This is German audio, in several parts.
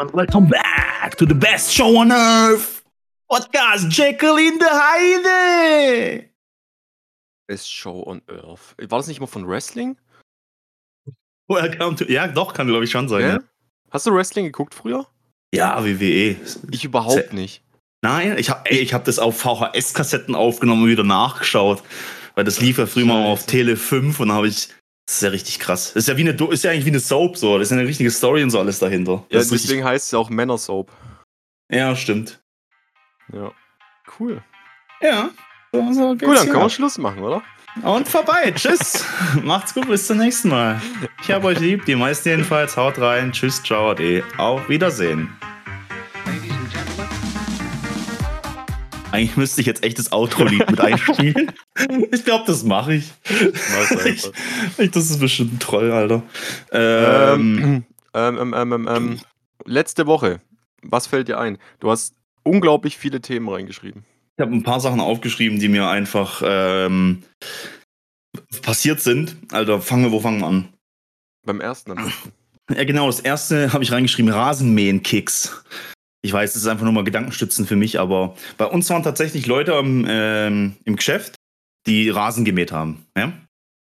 gentlemen, welcome back to the best show on earth. Podcast Jekyll in the Heide. Best Show on Earth. War das nicht immer von Wrestling? Welcome to, ja, doch, kann glaube ich schon sein. Ja? Ja, Hast du Wrestling geguckt früher? ja WWE. Ich überhaupt Se- nicht. Nein, ich habe ich hab das auf VHS-Kassetten aufgenommen und wieder nachgeschaut. Weil das lief ja früher mal auf. Tele 5 und da habe ich. Das ist ja richtig krass. Das ist ja, wie eine, ist ja eigentlich wie eine Soap so. Das ist ja eine richtige Story und so alles dahinter. Ja, Das richtig, deswegen heißt es ja auch Männersoap. ja, stimmt. Ja. Cool. Ja. So, Gut, dann können wir. Schluss machen, oder? Und vorbei. Tschüss. Macht's gut, bis zum nächsten Mal. Ich hab euch lieb, die meisten jedenfalls. Haut rein. Tschüss, ciao, ade. Auf Wiedersehen. Eigentlich müsste ich jetzt echt das Outro-Lied mit einspielen. Ich glaube, das mache ich. Ich, ich. Das ist bestimmt ein Troll, Alter. Ähm, Ähm, ähm, ähm, ähm, ähm, letzte Woche. Was fällt dir ein? Du hast unglaublich viele Themen reingeschrieben. ich habe ein paar Sachen aufgeschrieben, die mir einfach ähm, passiert sind. Alter, fangen wir, wo fangen wir an? Beim ersten. Ja, genau. Das erste habe ich reingeschrieben: Rasenmähen-Kicks. Ich weiß, das ist einfach nur mal Gedankenstützen für mich, aber bei uns waren tatsächlich Leute am, ähm, im Geschäft, die Rasen gemäht haben. Ja?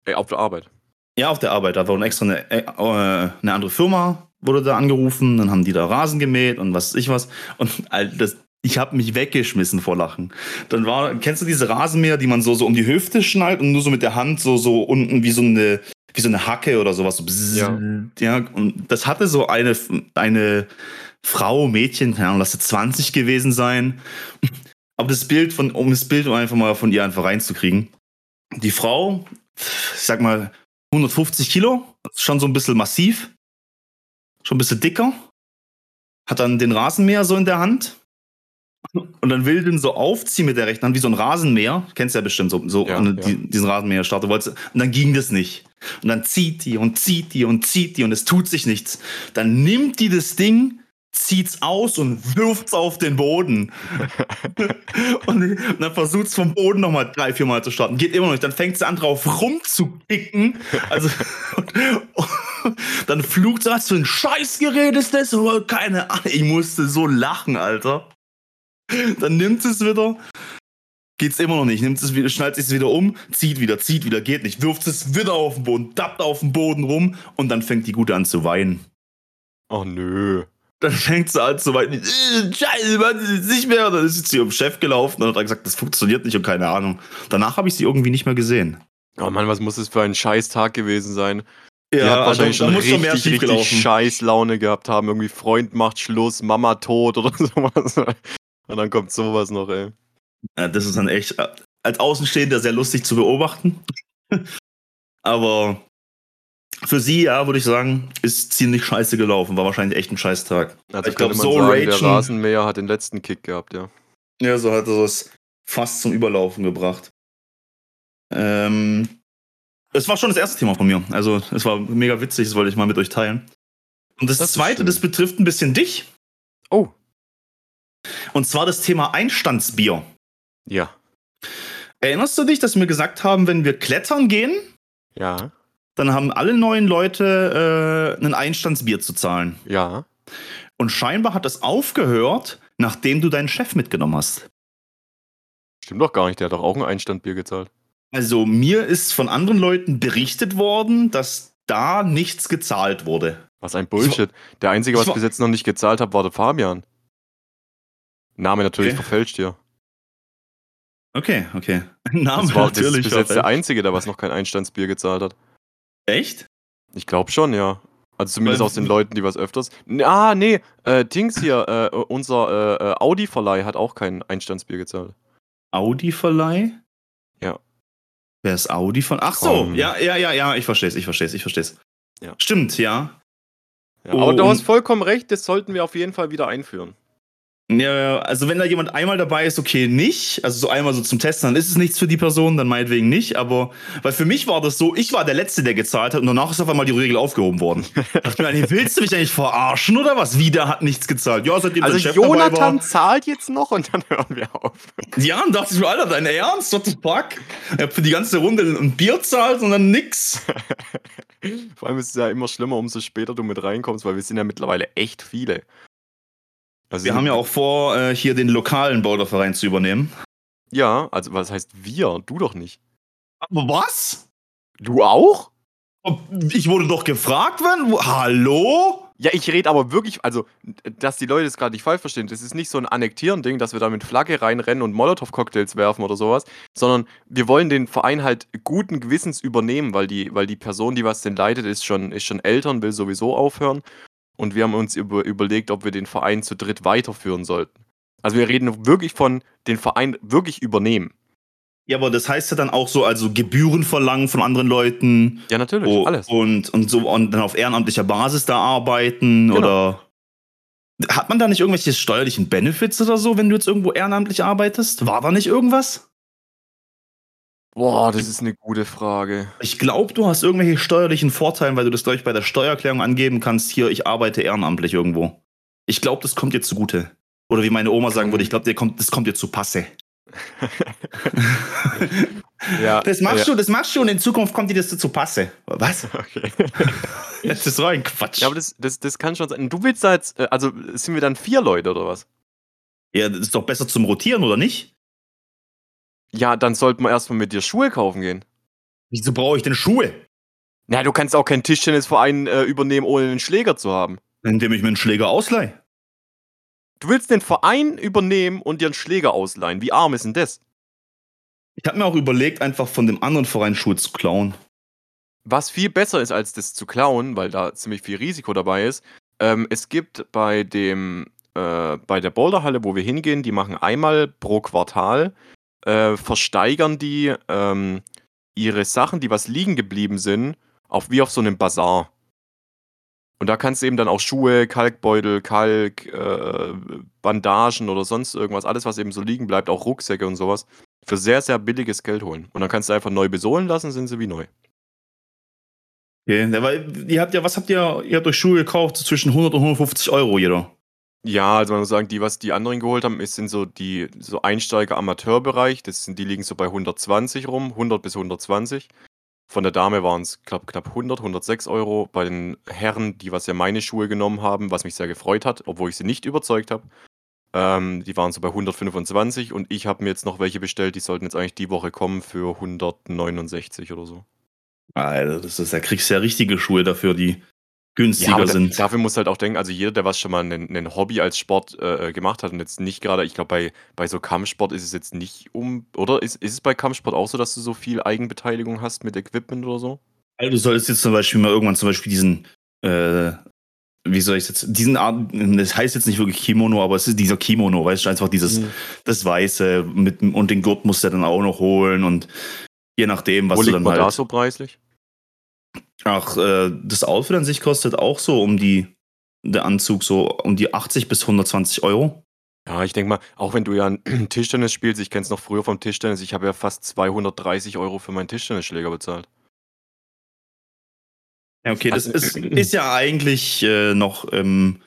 Ey, auf der Arbeit. ja, auf der Arbeit. Da war extra eine, äh, äh, eine andere Firma, wurde da angerufen, dann haben die da Rasen gemäht und was weiß ich was. Und das, ich habe mich weggeschmissen vor Lachen. Dann war, kennst du diese Rasenmäher, die man so, so um die Hüfte schnallt und nur so mit der Hand so, so unten wie so eine, wie so eine Hacke oder sowas. So bzzz, Ja. ja. Und das hatte so eine, eine Frau, Mädchen, keine Ahnung, lass es 20 gewesen sein. Aber das Bild von, um das Bild einfach mal von ihr einfach reinzukriegen. Die Frau, ich sag mal, 150 Kilo, schon so ein bisschen massiv, schon ein bisschen dicker, hat dann den Rasenmäher so in der Hand und dann will den so aufziehen mit der rechten Hand, wie so ein Rasenmäher, kennst du ja bestimmt, so, so Ja, an ja. die, diesen Rasenmäher starten wolltest, und dann ging das nicht. Und dann zieht die und zieht die und zieht die und es tut sich nichts. Dann nimmt die das Ding, zieht's aus und wirft's auf den Boden. und, dann versucht's vom Boden nochmal drei, vier Mal zu starten. Geht immer noch nicht. Dann fängt sie an drauf rumzukicken. Also, und, und dann flucht sie, was für ein Scheißgerät ist das? Oh, keine Ahnung. Ich musste so lachen, Alter. Dann nimmt es wieder. Geht's immer noch nicht. Nimmt es wieder, schnallt es wieder um, zieht wieder, zieht wieder, geht nicht. Wirft es wieder auf den Boden, tappt auf den Boden rum und dann fängt die Gute an zu weinen. Oh nö. Dann fängt sie an zu weinen. Äh, Scheiße, ist nicht mehr. Und dann ist sie zu ihrem Chef gelaufen und hat gesagt, das funktioniert nicht und keine Ahnung. Danach habe ich sie irgendwie nicht mehr gesehen. Oh Mann, was muss das für ein scheiß Tag gewesen sein? Die hat also wahrscheinlich da schon muss richtig, mehr richtig schiefgelaufen. scheiß Laune gehabt haben. Irgendwie Freund macht Schluss, Mama tot oder sowas. Und dann kommt sowas noch, ey. Ja, das ist dann echt äh, als Außenstehender sehr lustig zu beobachten. Aber für sie, ja, würde ich sagen, ist ziemlich scheiße gelaufen. War wahrscheinlich echt ein Scheißtag. Also Ich glaub, könnte man so sagen, der Rasenmäher hat den letzten Kick gehabt, ja. Ja, so hat er es fast zum Überlaufen gebracht. Ähm, es war schon das erste Thema von mir. Also, es war mega witzig, das wollte ich mal mit euch teilen. Und das, Das zweite, das betrifft ein bisschen dich. Oh. Und zwar das Thema Einstandsbier. Ja. Erinnerst du dich, dass wir gesagt haben, wenn wir klettern gehen, Ja. Dann haben alle neuen Leute äh, ein Einstandsbier zu zahlen. Ja. Und scheinbar hat das aufgehört, nachdem du deinen Chef mitgenommen hast. Stimmt doch gar nicht, der hat doch auch ein Einstandbier gezahlt. Also mir ist von anderen Leuten berichtet worden, dass da nichts gezahlt wurde. Was ein Bullshit. Der Einzige, was ich bis jetzt noch nicht gezahlt hat, war der Fabian. Name natürlich Okay. verfälscht hier. Okay, okay. Name Das war das ist natürlich. bis jetzt der Einzige, der was noch kein Einstandsbier gezahlt hat. Echt? Ich glaube schon, ja. Also zumindest Weil- aus den Leuten, die was öfters. Ah, nee, äh, Dings hier, äh, unser äh, äh, Audi-Verleih hat auch kein Einstandsbier gezahlt. Audi-Verleih? Ja. Wer ist Audi von? Ach so, Komm. ja, ja, ja, ja, ich verstehe es, ich verstehe es, ich verstehe es. Ja. Stimmt, ja. Ja, Oh, aber du hast vollkommen recht, das sollten wir auf jeden Fall wieder einführen. Ja, also wenn da jemand einmal dabei ist, okay, nicht. Also so einmal so zum Testen, dann ist es nichts für die Person, dann meinetwegen nicht. Aber, weil für mich war das so, ich war der Letzte, der gezahlt hat und danach ist auf einmal die Regel aufgehoben worden. Ich eigentlich, willst du mich eigentlich verarschen oder was? Wie, der hat nichts gezahlt. Ja, seitdem Also dein Chef dabei Jonathan war. zahlt jetzt noch und dann hören wir auf. Ja, und dachte ich mir, Alter, dein Ernst? What the fuck? Ich hab für die ganze Runde ein Bier zahlt und dann nix. Vor allem ist es ja immer schlimmer, umso später du mit reinkommst, weil wir sind ja mittlerweile echt viele. Also Wir haben ja auch vor, äh, hier den lokalen Boulderverein zu übernehmen. Ja, also was heißt wir? Du doch nicht. Aber was? Du auch? Ich wurde doch gefragt, wenn. Hallo? Ja, ich rede aber wirklich, also, dass die Leute es gerade nicht falsch verstehen. Das ist nicht so ein Annektieren-Ding, dass wir da mit Flagge reinrennen und Molotow-Cocktails werfen oder sowas, sondern wir wollen den Verein halt guten Gewissens übernehmen, weil die, weil die Person, die was den leitet, ist schon, ist schon älter und will sowieso aufhören. Und wir haben uns über, überlegt, ob wir den Verein zu dritt weiterführen sollten. Also wir reden wirklich von den Verein wirklich übernehmen. Ja, aber das heißt ja dann auch so, also Gebühren verlangen von anderen Leuten. Ja, natürlich, Oh, alles. Und, und so und dann auf ehrenamtlicher Basis da arbeiten Genau. oder. Hat man da nicht irgendwelche steuerlichen Benefits oder so, wenn du jetzt irgendwo ehrenamtlich arbeitest? War da nicht irgendwas? Boah, das ist eine gute Frage. Ich glaube, du hast irgendwelche steuerlichen Vorteile, weil du das gleich bei der Steuererklärung angeben kannst. Hier, ich arbeite ehrenamtlich irgendwo. Ich glaube, das kommt dir zugute. Oder wie meine Oma sagen würde, ich glaube, kommt, das kommt dir zu Passe. Ja, Das machst ja. du, das machst du und in Zukunft kommt dir das zu Passe. Was? Okay. Das ist so ein Quatsch. Ja, aber das, das, das kann schon sein. Du willst da jetzt, äh, also sind wir dann vier Leute oder was? ja, das ist doch besser zum Rotieren, oder nicht? Ja, dann sollten wir erstmal mit dir Schuhe kaufen gehen. Wieso brauche ich denn Schuhe? Na, du kannst auch keinen Tischtennisverein äh, übernehmen, ohne einen Schläger zu haben. Indem ich mir einen Schläger ausleihe. Du willst den Verein übernehmen und dir einen Schläger ausleihen. Wie arm ist denn das? Ich habe mir auch überlegt, einfach von dem anderen Verein Schuhe zu klauen. Was viel besser ist, als das zu klauen, weil da ziemlich viel Risiko dabei ist, ähm, es gibt bei dem, äh, bei der Boulderhalle, wo wir hingehen, die machen einmal pro Quartal, äh, versteigern die ähm, ihre Sachen, die was liegen geblieben sind, auf wie auf so einem Bazar. Und da kannst du eben dann auch Schuhe, Kalkbeutel, Kalk, äh, Bandagen oder sonst irgendwas, alles, was eben so liegen bleibt, auch Rucksäcke und sowas, für sehr, sehr billiges Geld holen. Und dann kannst du einfach neu besohlen lassen, sind sie wie neu. Okay, ja, weil ihr habt ja, was habt ihr? Ihr habt euch Schuhe gekauft, so zwischen 100 und 150 Euro jeder. Ja, also man muss sagen, die, was die anderen geholt haben, ist sind so die so Einsteiger-Amateurbereich. Das die liegen so bei 120 rum, 100 bis 120. Von der Dame waren es knapp, knapp 100, 106 Euro. Bei den Herren, die was ja meine Schuhe genommen haben, was mich sehr gefreut hat, obwohl ich sie nicht überzeugt habe, ähm, die waren so bei 125 und ich habe mir jetzt noch welche bestellt, die sollten jetzt eigentlich die Woche kommen für 169 oder so. Alter, das ist, da kriegst du ja richtige Schuhe dafür, die günstiger da, sind. dafür muss halt auch denken, also jeder, der was schon mal ein Hobby als Sport äh, gemacht hat und jetzt nicht gerade, ich glaube, bei, bei so Kampfsport ist es jetzt nicht um, oder ist, ist es bei Kampfsport auch so, dass du so viel Eigenbeteiligung hast mit Equipment oder so? Also du solltest jetzt zum Beispiel mal irgendwann zum Beispiel diesen, äh, wie soll ich jetzt, diesen Art, das heißt jetzt nicht wirklich Kimono, aber es ist dieser Kimono, weißt du, einfach dieses, Mhm. das Weiße mit, und den Gurt musst du dann auch noch holen und je nachdem, was Wo du dann halt. da so preislich? Ach, äh, das Outfit an sich kostet auch so um die, der Anzug so um die 80 bis 120 Euro. Ja, ich denke mal, auch wenn du ja ein Tischtennis spielst, ich kenne es noch früher vom Tischtennis, ich habe ja fast 230 Euro für meinen Tischtennisschläger bezahlt. Ja, okay, das Also- ist, ist ja eigentlich äh, noch im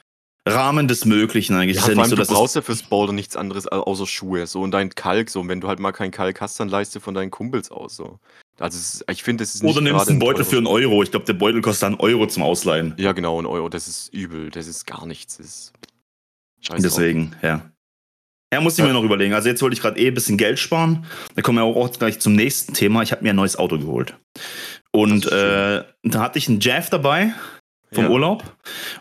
Rahmen des Möglichen eigentlich. Ja, ist ja nicht so, du brauchst ja fürs Boulder nichts anderes au- außer Schuhe. So und dein Kalk, so. Und wenn du halt mal keinen Kalk hast, dann leiste von deinen Kumpels aus. So. Also ich finde, es ist oder nimmst einen ein Beutel teures- für einen Euro. Ich glaube, der Beutel kostet einen Euro zum Ausleihen. Ja, genau, ein Euro. Das ist übel. Das ist gar nichts. Das ist Scheiß. Deswegen, ja. Ja, muss ich mir noch überlegen. Also jetzt wollte ich gerade eh ein bisschen Geld sparen. Da kommen wir auch gleich zum nächsten Thema. Ich habe mir ein neues Auto geholt. Und Das äh, da hatte ich einen Jeff dabei vom Ja. Urlaub.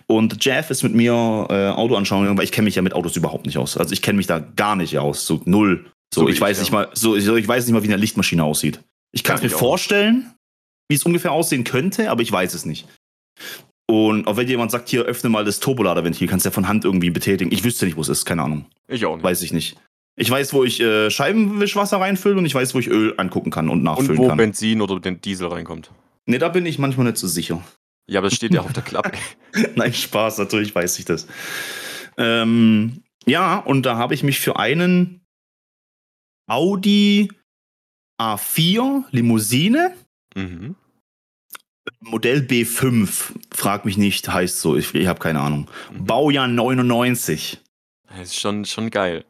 Und Jeff ist mit mir äh, Auto anschauen gegangen, weil ich kenne mich ja mit Autos überhaupt nicht aus. Also ich kenne mich da gar nicht aus. So null. So, So ich ich, weiß ja. nicht mal, so, so, ich weiß nicht mal, wie eine Lichtmaschine aussieht. Ich kann es mir vorstellen, wie es ungefähr aussehen könnte, aber ich weiß es nicht. Und auch wenn jemand sagt, hier öffne mal das Turboladerventil, kannst du ja von Hand irgendwie betätigen. Ich wüsste nicht, wo es ist, keine Ahnung. Ich auch nicht. Weiß ich nicht. Ich weiß, wo ich äh, Scheibenwischwasser reinfülle und ich weiß, wo ich Öl angucken kann und und nachfüllen wo kann. Benzin oder den Diesel reinkommt. Ne, da bin ich manchmal nicht so sicher. Ja, aber das steht ja auf der Klappe. Nein, Spaß, natürlich weiß ich das. Ähm, ja, und da habe ich mich für einen Audi A4 Limousine, mhm. Modell B5, frag mich nicht, heißt so, ich, ich habe keine Ahnung. Mhm. Baujahr 99. Das ist schon, schon geil.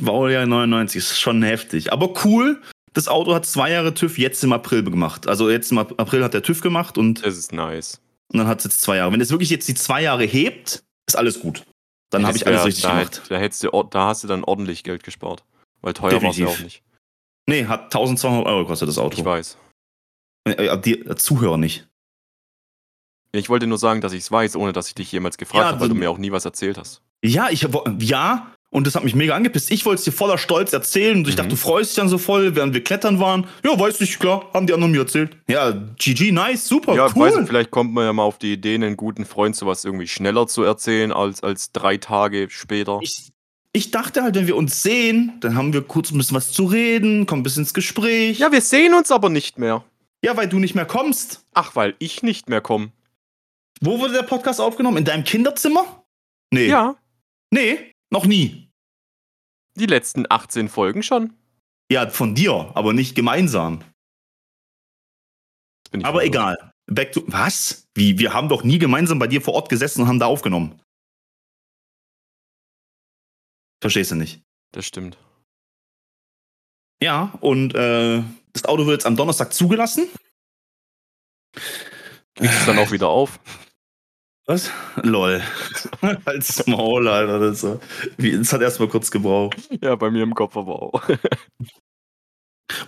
Baujahr 99 ist schon heftig. Aber cool, das Auto hat zwei Jahre TÜV jetzt im April gemacht. Also jetzt im Ap- April hat der TÜV gemacht und, Das ist nice. und dann hat es jetzt zwei Jahre. Wenn es wirklich jetzt die zwei Jahre hebt, ist alles gut. Dann habe ich alles richtig da, gemacht. hätt- Da, hättest du, da hast du dann ordentlich Geld gespart. Weil teuer war es ja auch nicht. Nee, hat 1200 Euro gekostet, das Auto. Ich weiß. Äh, äh, die Zuhörer nicht. Ich wollte nur sagen, dass ich es weiß, ohne dass ich dich jemals gefragt Ja, habe, weil du mir auch nie was erzählt hast. Ja, ich ja, und das hat mich mega angepisst. Ich wollte es dir voller Stolz erzählen und ich Mhm. dachte, du freust dich dann so voll, während wir klettern waren. Ja, weiß nicht, klar, haben die anderen mir erzählt. Ja, GG, nice, super, ja, cool. weiß nicht, vielleicht kommt man ja mal auf die Idee, einen guten Freund sowas irgendwie schneller zu erzählen als, als drei Tage später. Ich, ich dachte halt, wenn wir uns sehen, dann haben wir kurz ein bisschen was zu reden, kommen ein bisschen ins Gespräch. Ja, wir sehen uns aber nicht mehr. ja, weil du nicht mehr kommst. Ach, weil ich nicht mehr komme. Wo wurde der Podcast aufgenommen? In deinem Kinderzimmer? Nee. Ja, Nee, noch nie. die letzten 18 Folgen schon. Ja, von dir, aber nicht gemeinsam. Aber verwirrt. egal. Back to. Was? Wie? Wir haben doch nie gemeinsam bei dir vor Ort gesessen und haben da aufgenommen. Verstehst du nicht? Das stimmt. Ja, und äh, das Auto wird jetzt am Donnerstag zugelassen. Du es dann auch wieder auf? Was? Lol. Als Maul, Alter. Das, wie, das hat erstmal kurz gebraucht. Ja, bei mir im Kopf aber auch.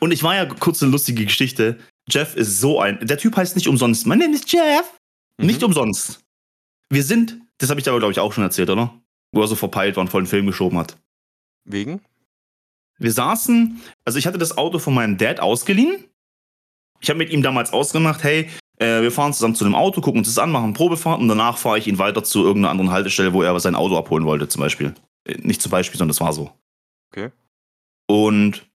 Und ich war ja kurz eine lustige Geschichte. Jeff ist so ein. Der Typ heißt nicht umsonst. Mein Name ist Jeff. Nicht Mhm. umsonst. Wir sind. Das habe ich aber, glaube ich, auch schon erzählt, oder? Wo er so verpeilt war und voll den Film geschoben hat. Wegen? Wir saßen, also ich hatte das Auto von meinem Dad ausgeliehen. Ich habe mit ihm damals ausgemacht, hey, äh, wir fahren zusammen zu dem Auto, gucken uns das an, machen Probefahrt und danach fahre ich ihn weiter zu irgendeiner anderen Haltestelle, wo er sein Auto abholen wollte, zum Beispiel. Äh, nicht zum Beispiel, sondern das war so. Okay. Und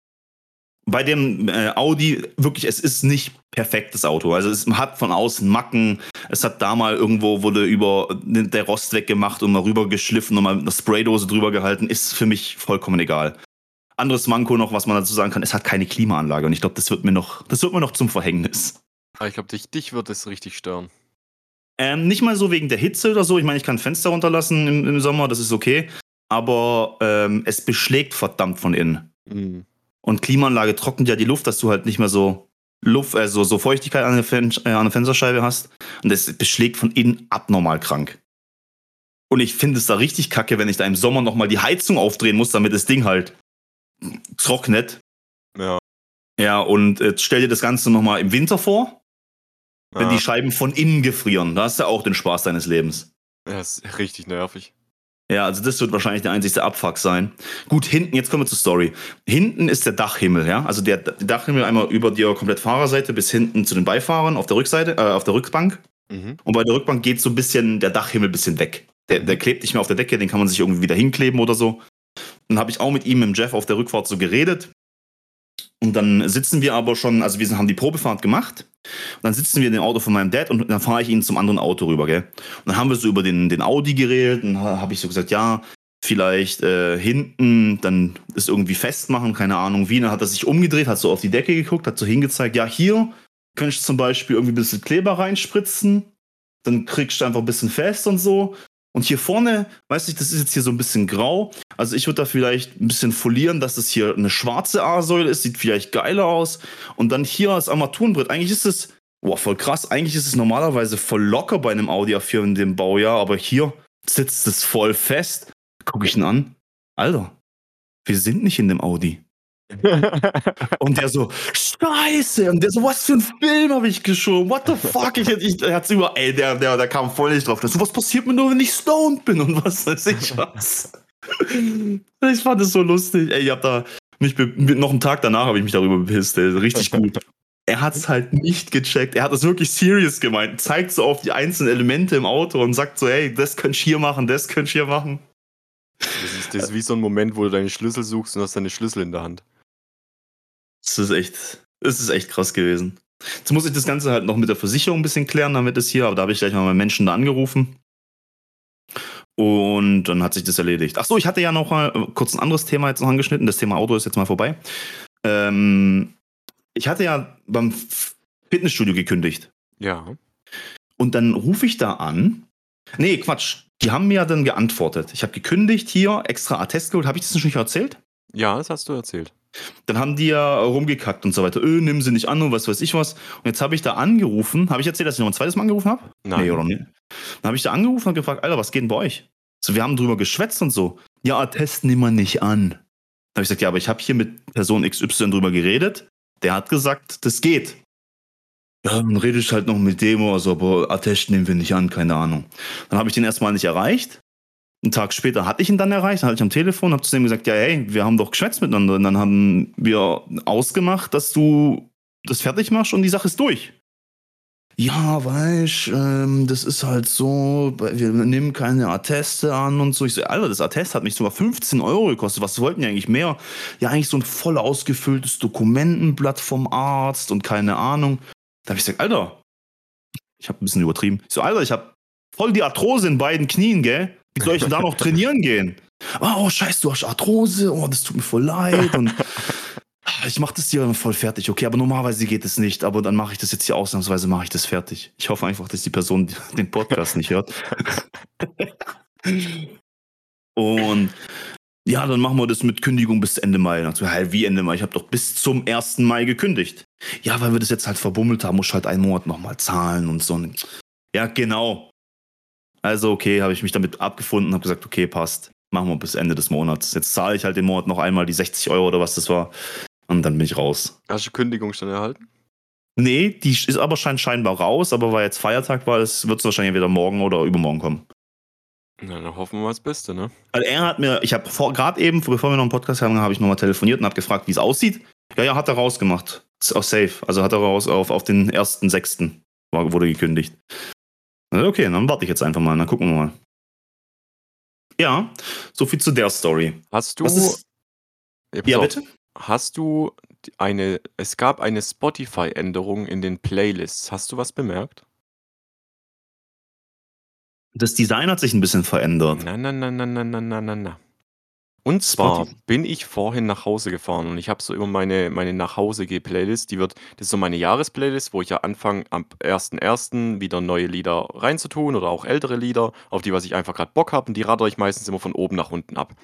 bei dem äh, Audi, wirklich, es ist nicht perfektes Auto. Also es hat von außen Macken. Es hat da mal irgendwo, wurde über der Rost weggemacht und mal rüber geschliffen und mal mit einer Spraydose drüber gehalten. Ist für mich vollkommen egal. Anderes Manko noch, was man dazu sagen kann, es hat keine Klimaanlage. Und ich glaube, das wird mir noch, das wird mir noch zum Verhängnis. Aber ich glaube, dich, dich wird es richtig stören. Ähm, nicht mal so wegen der Hitze oder so. Ich meine, ich kann Fenster runterlassen im, im Sommer, das ist okay. Aber ähm, es beschlägt verdammt von innen. Mhm. Und Klimaanlage trocknet ja die Luft, dass du halt nicht mehr so Luft, also so Feuchtigkeit an der, Fen äh, an der Fensterscheibe hast. Und das beschlägt von innen abnormal krank. Und ich finde es da richtig kacke, wenn ich da im Sommer nochmal die Heizung aufdrehen muss, damit das Ding halt trocknet. Ja. Ja, und äh, stell dir das Ganze nochmal im Winter vor, wenn ja. die Scheiben von innen gefrieren. Da hast du auch den Spaß deines Lebens. Das ist richtig nervig. Ja, also das wird wahrscheinlich der einzigste Abfuck sein. Gut, hinten, jetzt kommen wir zur Story. Hinten ist der Dachhimmel, ja. Also der, Dachhimmel einmal über die komplett Fahrerseite bis hinten zu den Beifahrern auf der Rückseite, äh, auf der Rückbank. Mhm. Und bei der Rückbank geht so ein bisschen der Dachhimmel ein bisschen weg. Der, der klebt nicht mehr auf der Decke, den kann man sich irgendwie wieder hinkleben oder so. Dann habe ich auch mit ihm, mit Jeff, auf der Rückfahrt so geredet. Und dann sitzen wir aber schon, also wir haben die Probefahrt gemacht. Und dann sitzen wir in dem Auto von meinem Dad und dann fahre ich ihn zum anderen Auto rüber, gell? Und dann haben wir so über den, den Audi geredet und ha- habe ich so gesagt, ja, vielleicht äh, hinten dann das irgendwie festmachen, keine Ahnung wie. Dann hat er sich umgedreht, hat so auf die Decke geguckt, hat so hingezeigt, ja, hier könntest du zum Beispiel irgendwie ein bisschen Kleber reinspritzen, dann kriegst du einfach ein bisschen fest und so. Und hier vorne, weiß ich, das ist jetzt hier so ein bisschen grau. Also ich würde da vielleicht ein bisschen folieren, dass das hier eine schwarze A-Säule ist, sieht vielleicht geiler aus. Und dann hier das Armaturenbrett. Eigentlich ist es, boah, voll krass. Eigentlich ist es normalerweise voll locker bei einem Audi A4 in dem Baujahr, aber hier sitzt es voll fest. Guck ich ihn an. Alter, wir sind nicht in dem Audi. Und der so, Scheiße. Und der so, was für ein Film habe ich geschoben? What the fuck? Ich, ich, er hat's über, ey, der, der, der kam voll nicht drauf. So, was passiert mir nur, wenn ich stoned bin und was weiß ich was. ich fand es so lustig. Ey, ich hab da mich, noch einen Tag danach habe ich mich darüber bepisst. Ey. Richtig gut. Er hat es halt nicht gecheckt. Er hat es wirklich serious gemeint. Zeigt so auf die einzelnen Elemente im Auto und sagt so, hey, das könnt ihr hier machen, das könnt ihr hier machen. Das ist, das ist wie so ein Moment, wo du deine Schlüssel suchst und hast deine Schlüssel in der Hand. Das ist echt, das ist echt krass gewesen. Jetzt muss ich das Ganze halt noch mit der Versicherung ein bisschen klären, damit es hier, aber da habe ich gleich mal meinen Menschen da angerufen. Und dann hat sich das erledigt. Ach so, ich hatte ja noch mal äh, kurz ein anderes Thema jetzt noch angeschnitten. Das Thema Auto ist jetzt mal vorbei. Ähm, ich hatte ja beim Fitnessstudio gekündigt. Ja. Und dann rufe ich da an. Nee, Quatsch. Die haben mir dann geantwortet. Ich habe gekündigt hier, extra Attest geholt. Habe ich das nicht erzählt? Ja, das hast du erzählt. Dann haben die ja rumgekackt und so weiter. Öh, nimm sie nicht an und was weiß ich was. Und jetzt habe ich da angerufen. Habe ich erzählt, dass ich noch ein zweites Mal angerufen habe? Nein. Nee, oder nicht? Dann habe ich da angerufen und gefragt, Alter, was geht denn bei euch? So, wir haben drüber geschwätzt und so. Ja, Attest nehmen wir nicht an. Da habe ich gesagt, ja, aber ich habe hier mit Person XY drüber geredet. Der hat gesagt, das geht. Ja, dann rede ich halt noch mit dem oder so, aber Attest nehmen wir nicht an, keine Ahnung. Dann habe ich den erstmal nicht erreicht. Einen Tag später hatte ich ihn dann erreicht, dann hatte ich am Telefon, habe zu dem gesagt, ja, hey, wir haben doch geschwätzt miteinander. Und dann haben wir ausgemacht, dass du das fertig machst und die Sache ist durch. Ja, weißt, ähm, das ist halt so, wir nehmen keine Atteste an und so. Ich so, Alter, das Attest hat mich sogar 15 Euro gekostet. Was wollten die eigentlich mehr? Ja, eigentlich so ein voll ausgefülltes Dokumentenblatt vom Arzt und keine Ahnung. Da habe ich gesagt, Alter, ich habe ein bisschen übertrieben. Ich so, Alter, ich habe voll die Arthrose in beiden Knien, gell? Wie soll ich denn da noch trainieren gehen? Ah, Oh, scheiße, du hast Arthrose. Oh, das tut mir voll leid. Und ich mache das hier voll fertig. Okay, aber normalerweise geht es nicht. Aber dann mache ich das jetzt hier ausnahmsweise, mache ich das fertig. Ich hoffe einfach, dass die Person den Podcast nicht hört. Und ja, dann machen wir das mit Kündigung bis Ende Mai. Und so, hey, wie Ende Mai? Ich habe doch bis zum 1. Mai gekündigt. Ja, weil wir das jetzt halt verbummelt haben, muss ich halt einen Monat nochmal zahlen und so. Ja, genau. Also, okay, habe ich mich damit abgefunden und habe gesagt, okay, passt. Machen wir bis Ende des Monats. Jetzt zahle ich halt den Monat noch einmal die 60 Euro oder was das war. Und dann bin ich raus. Hast du Kündigung schon erhalten? Nee, die ist aber schein scheinbar raus, aber weil jetzt Feiertag war, wird es wahrscheinlich entweder morgen oder übermorgen kommen. Na, dann hoffen wir mal das Beste, ne? Also er hat mir, ich habe gerade eben, bevor wir noch einen Podcast haben, habe ich nochmal telefoniert und habe gefragt, wie es aussieht. Ja, ja, hat er rausgemacht. Ist auch safe. Also hat er raus auf, auf den 1.6. war- wurde gekündigt. Äh, okay, dann warte ich jetzt einfach mal, dann gucken wir mal. Ja, so viel zu der Story. Hast du. Ja, ja bitte. Hast du eine. Es gab eine Spotify-Änderung in den Playlists. Hast du was bemerkt? Das Design hat sich ein bisschen verändert. Na, na, na, na, na, na, na, na. Und zwar Spotify. bin ich vorhin nach Hause gefahren und ich habe so immer meine, meine Nachhause-Geh-Playlist. Die wird, das ist so meine Jahresplaylist, wo ich ja anfange, am 1.1. wieder neue Lieder reinzutun oder auch ältere Lieder, auf die, was ich einfach gerade Bock habe. Und die radere ich meistens immer von oben nach unten ab.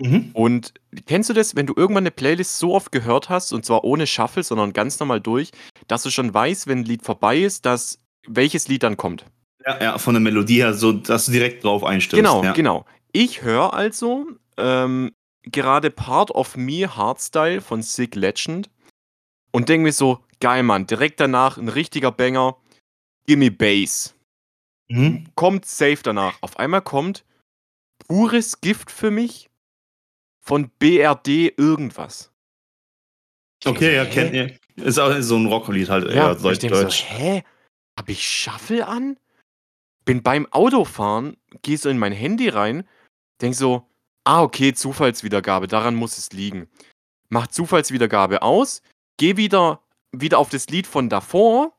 Mhm. Und kennst du das, wenn du irgendwann eine Playlist so oft gehört hast, und zwar ohne Shuffle, sondern ganz normal durch, dass du schon weißt, wenn ein Lied vorbei ist, dass welches Lied dann kommt? Ja, ja, von der Melodie her, so dass du direkt drauf einstellst. Genau, ja. genau. Ich höre also ähm, gerade Part of Me Hardstyle von Sick Legend und denke mir so, geil, Mann, direkt danach ein richtiger Banger, Gimme Bass. Mhm. Kommt safe danach. Auf einmal kommt pures Gift für mich von BRD irgendwas. Okay, ja, kennt ihr. Ist auch so ein Rocklied halt, Ja, eher ich Deutsch. denke so, hä? Hab ich Shuffle an? Bin beim Autofahren, geh so in mein Handy rein, denk so, ah, okay, Zufallswiedergabe, daran muss es liegen. Mach Zufallswiedergabe aus, geh wieder, wieder auf das Lied von davor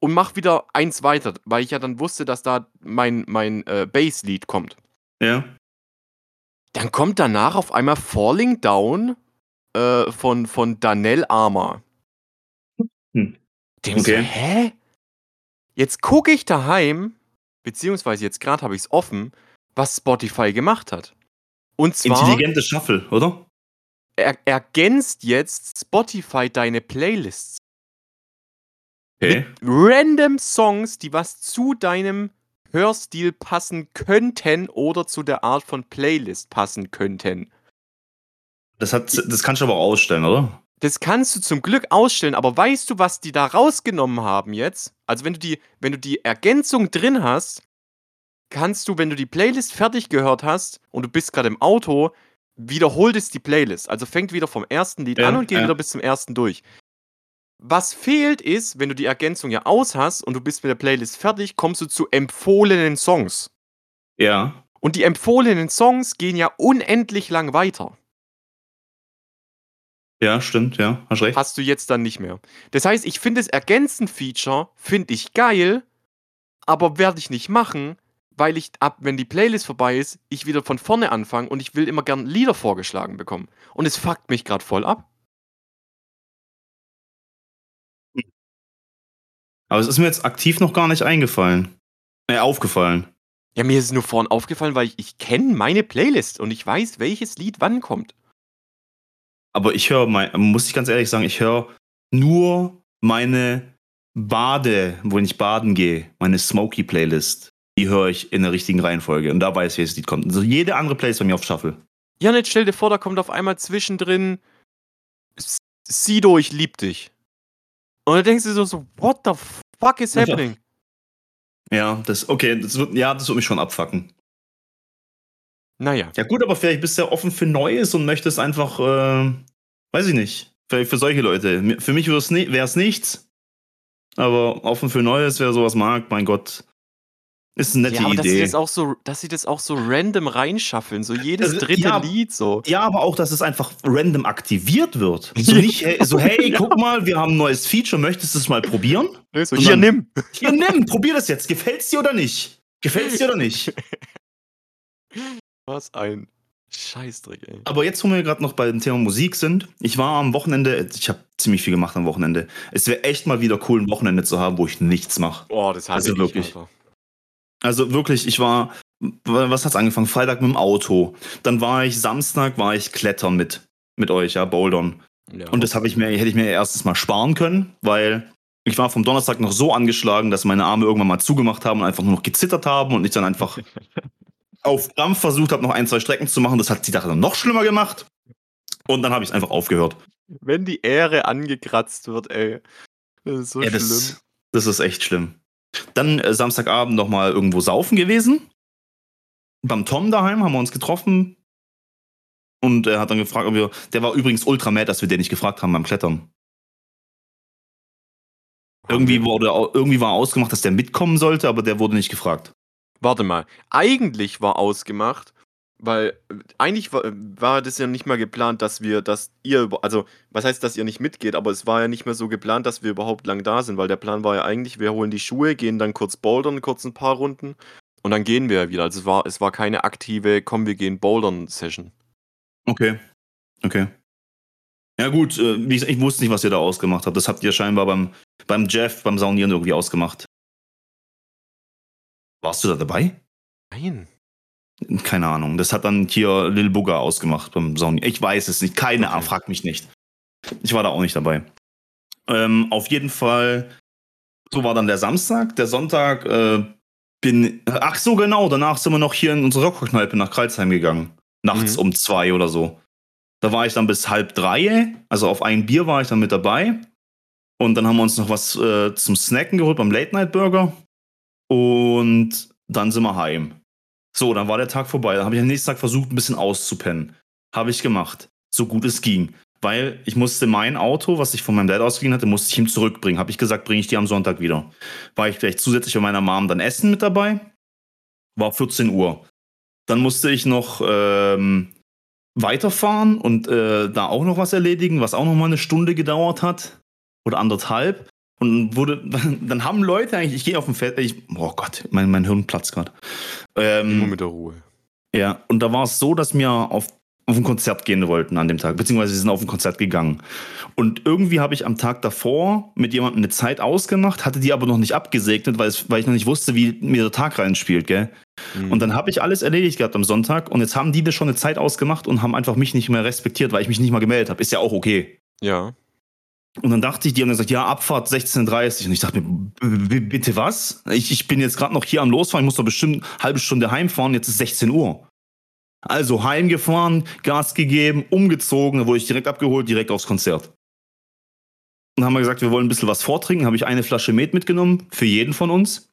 und mach wieder eins weiter, weil ich ja dann wusste, dass da mein, mein äh, Bass-Lied kommt. Ja. Dann kommt danach auf einmal Falling Down äh, von, von Danell Arma. Hm. Denk so, Okay. hä? Jetzt gucke ich daheim, beziehungsweise jetzt gerade habe ich es offen, was Spotify gemacht hat. Und zwar Intelligente Shuffle, oder? er, ergänzt jetzt Spotify deine Playlists Okay. mit random Songs, die was zu deinem Hörstil passen könnten oder zu der Art von Playlist passen könnten. Das, hat, das kannst du aber auch ausstellen, oder? Das kannst du zum Glück ausstellen, aber weißt du, was die da rausgenommen haben jetzt? Also wenn du die, wenn du die Ergänzung drin hast, kannst du, wenn du die Playlist fertig gehört hast und du bist gerade im Auto, wiederholt es die Playlist. Also fängt wieder vom ersten Lied Ja, an und geht ja. wieder bis zum ersten durch. Was fehlt ist, wenn du die Ergänzung ja aus hast und du bist mit der Playlist fertig, kommst du zu empfohlenen Songs. Ja. Und die empfohlenen Songs gehen ja unendlich lang weiter. Ja, stimmt, ja. Hast recht. hast du jetzt dann nicht mehr. Das heißt, ich finde das Ergänzen-Feature, finde ich geil, aber werde ich nicht machen, weil ich ab, wenn die Playlist vorbei ist, ich wieder von vorne anfange und ich will immer gern Lieder vorgeschlagen bekommen. Und es fuckt mich gerade voll ab. Aber es ist mir jetzt aktiv noch gar nicht eingefallen. Äh, aufgefallen. Ja, mir ist es nur vorhin aufgefallen, weil ich, ich kenne meine Playlist und ich weiß, welches Lied wann kommt. Aber ich höre, muss ich ganz ehrlich sagen, ich höre nur meine Bade, wo ich baden gehe, meine Smoky-Playlist. Die höre ich in der richtigen Reihenfolge. Und da weiß ich, welches Lied kommt. Also jede andere Playlist bei mir auf Shuffle. Ja, jetzt stell dir vor, da kommt auf einmal zwischendrin Sido, ich lieb dich. Und dann denkst du so, what the fuck is happening? Ja, das, okay, das wird, ja, das wird mich schon abfacken. Naja. Ja, gut, aber vielleicht bist du ja offen für Neues und möchtest einfach, äh, weiß ich nicht, vielleicht für solche Leute. Für mich wäre es ni nichts, aber offen für Neues, wer sowas mag, mein Gott, ist eine nette Ja, aber dass sie Idee. das auch so, dass sie das auch so random reinschaffeln, so jedes Also, dritte ja. Lied so. Ja, aber auch, dass es einfach random aktiviert wird. So nicht, hey, so, hey, guck mal, wir haben ein neues Feature, möchtest du es mal probieren? So, Und hier, dann- nimm. Hier, nimm, probier das jetzt. Gefällt's dir oder nicht? Gefällt's dir oder nicht? Was ein Scheißdreck, ey. Aber jetzt, wo wir gerade noch bei dem Thema Musik sind, ich war am Wochenende, ich habe ziemlich viel gemacht am Wochenende. Es wäre echt mal wieder cool, ein Wochenende zu haben, wo ich nichts mache. Boah, das hasse Also ich wirklich. Alter. Also wirklich, ich war, was hat's angefangen? Freitag mit dem Auto. Dann war ich Samstag, war ich klettern mit, mit euch, ja, bouldern. Ja. Und das habe ich mir, hätte ich mir erstes mal sparen können, weil ich war vom Donnerstag noch so angeschlagen, dass meine Arme irgendwann mal zugemacht haben und einfach nur noch gezittert haben und ich dann einfach auf Krampf versucht habe, noch ein, zwei Strecken zu machen. Das hat die Sache dann noch schlimmer gemacht. Und dann habe ich es einfach aufgehört. Wenn die Ehre angekratzt wird, ey. Das ist so ja, schlimm. das, das ist echt schlimm. Dann äh, Samstagabend noch mal irgendwo saufen gewesen. Beim Tom daheim haben wir uns getroffen. Und er hat dann gefragt, ob wir. Der war übrigens ultra mad, dass wir den nicht gefragt haben beim Klettern. Irgendwie, wurde, irgendwie war ausgemacht, dass der mitkommen sollte, aber der wurde nicht gefragt. Warte mal. Eigentlich war ausgemacht, weil äh, eigentlich war, war das ja nicht mal geplant, dass wir, dass ihr, also was heißt, dass ihr nicht mitgeht, aber es war ja nicht mehr so geplant, dass wir überhaupt lang da sind, weil der Plan war ja eigentlich, wir holen die Schuhe, gehen dann kurz bouldern, kurz ein paar Runden und dann gehen wir ja wieder. Also es war, es war keine aktive, komm, wir gehen bouldern Session. Okay. Okay. Ja, gut, äh, wie gesagt, ich wusste nicht, was ihr da ausgemacht habt. Das habt ihr scheinbar beim, beim Jeff, beim Saunieren irgendwie ausgemacht. Warst du da dabei? Nein. Keine Ahnung. Das hat dann hier Lil Booger ausgemacht beim Saunieren. Ich weiß es nicht. Keine. Ahnung, fragt mich nicht. Ich war da auch nicht dabei. Ähm, auf jeden Fall, so war dann der Samstag. Der Sonntag äh, bin. Ach so, genau. Danach sind wir noch hier in unsere Rockerkneipe nach Kreuzheim gegangen. Nachts Mhm. um zwei oder so. Da war ich dann bis halb drei. Also auf ein Bier war ich dann mit dabei. Und dann haben wir uns noch was äh, zum Snacken geholt beim Late Night Burger. Und dann sind wir heim. So, dann war der Tag vorbei. Dann habe ich am nächsten Tag versucht, ein bisschen auszupennen. Habe ich gemacht. So gut es ging. Weil ich musste mein Auto, was ich von meinem Dad ausgeliehen hatte, musste ich ihm zurückbringen. Habe ich gesagt, bringe ich dir am Sonntag wieder. War ich vielleicht zusätzlich bei meiner Mom dann essen mit dabei. War 14 Uhr. Dann musste ich noch ähm, weiterfahren und äh, da auch noch was erledigen, was auch noch mal eine Stunde gedauert hat. Oder anderthalb. Und dann wurde, dann haben Leute eigentlich, ich gehe auf dem Feld, ich, oh Gott, mein, mein Hirn platzt gerade. Nur Ähm, mit der Ruhe. ja, und da war es so, dass wir auf, auf ein Konzert gehen wollten an dem Tag, beziehungsweise wir sind auf ein Konzert gegangen. Und irgendwie habe ich am Tag davor mit jemandem eine Zeit ausgemacht, hatte die aber noch nicht abgesegnet, weil, es, weil ich noch nicht wusste, wie mir der Tag reinspielt, gell? Mhm. Und dann habe ich alles erledigt gehabt am Sonntag und jetzt haben die das schon eine Zeit ausgemacht und haben einfach mich nicht mehr respektiert, weil ich mich nicht mal gemeldet habe. Ist ja auch okay. Ja. Und dann dachte ich, die haben gesagt, ja, Abfahrt 16.30 Uhr. Und ich dachte mir, bitte was? Ich, ich bin jetzt gerade noch hier am Losfahren, ich muss doch bestimmt eine halbe Stunde heimfahren, jetzt ist 16 Uhr. Also heimgefahren, Gas gegeben, umgezogen, dann wurde ich direkt abgeholt, direkt aufs Konzert. Und dann haben wir gesagt, wir wollen ein bisschen was vortrinken, habe ich eine Flasche Met mitgenommen, für jeden von uns.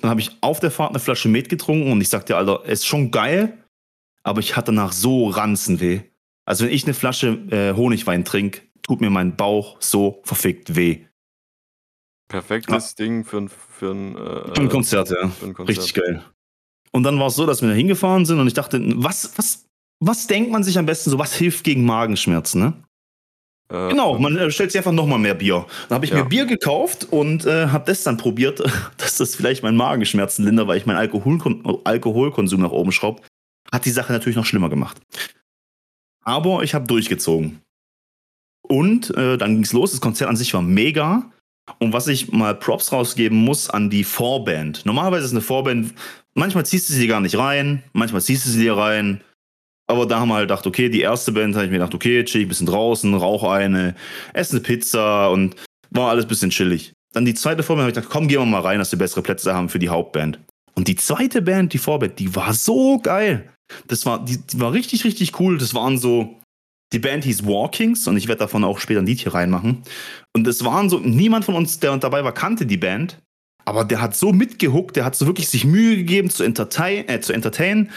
Dann habe ich auf der Fahrt eine Flasche Met getrunken und ich sagte, Alter, ist schon geil, aber ich hatte danach so Ranzenweh. Also wenn ich eine Flasche äh, Honigwein trinke, tut mir mein Bauch so verfickt weh. Perfektes Ding für ein, für ein, äh, Für ein Konzert, ja. ein Konzert. Richtig geil. Und dann war es so, dass wir da hingefahren sind und ich dachte, was, was, was denkt man sich am besten so, was hilft gegen Magenschmerzen, ne? Äh, Genau, man äh, stellt sich einfach nochmal mehr Bier. Dann habe ich Ja. mir Bier gekauft und äh, habe das dann probiert, dass das vielleicht mein Magenschmerzen lindert, weil ich meinen Alkoholkon Alkoholkonsum nach oben schraube. Hat die Sache natürlich noch schlimmer gemacht. Aber ich habe durchgezogen. Und äh, dann ging es los. Das Konzert an sich war mega. Und was ich mal Props rausgeben muss an die Vorband. Normalerweise ist eine Vorband, manchmal ziehst du sie gar nicht rein, manchmal ziehst du sie dir rein. Aber da haben wir halt gedacht, okay, die erste Band habe ich mir gedacht, okay, chill ich ein bisschen draußen, rauche eine, esse eine Pizza und war alles ein bisschen chillig. Dann die zweite Vorband habe ich gedacht, komm, gehen wir mal rein, dass wir bessere Plätze haben für die Hauptband. Und die zweite Band, die Vorband, die war so geil. Das war, die, die war richtig, richtig cool. Das waren so, die Band hieß Walkings und ich werde davon auch später ein Lied hier reinmachen. Und es waren so, niemand von uns, der dabei war, kannte die Band. Aber der hat so mitgehuckt, der hat so wirklich sich Mühe gegeben zu, entertain, äh, zu entertainen.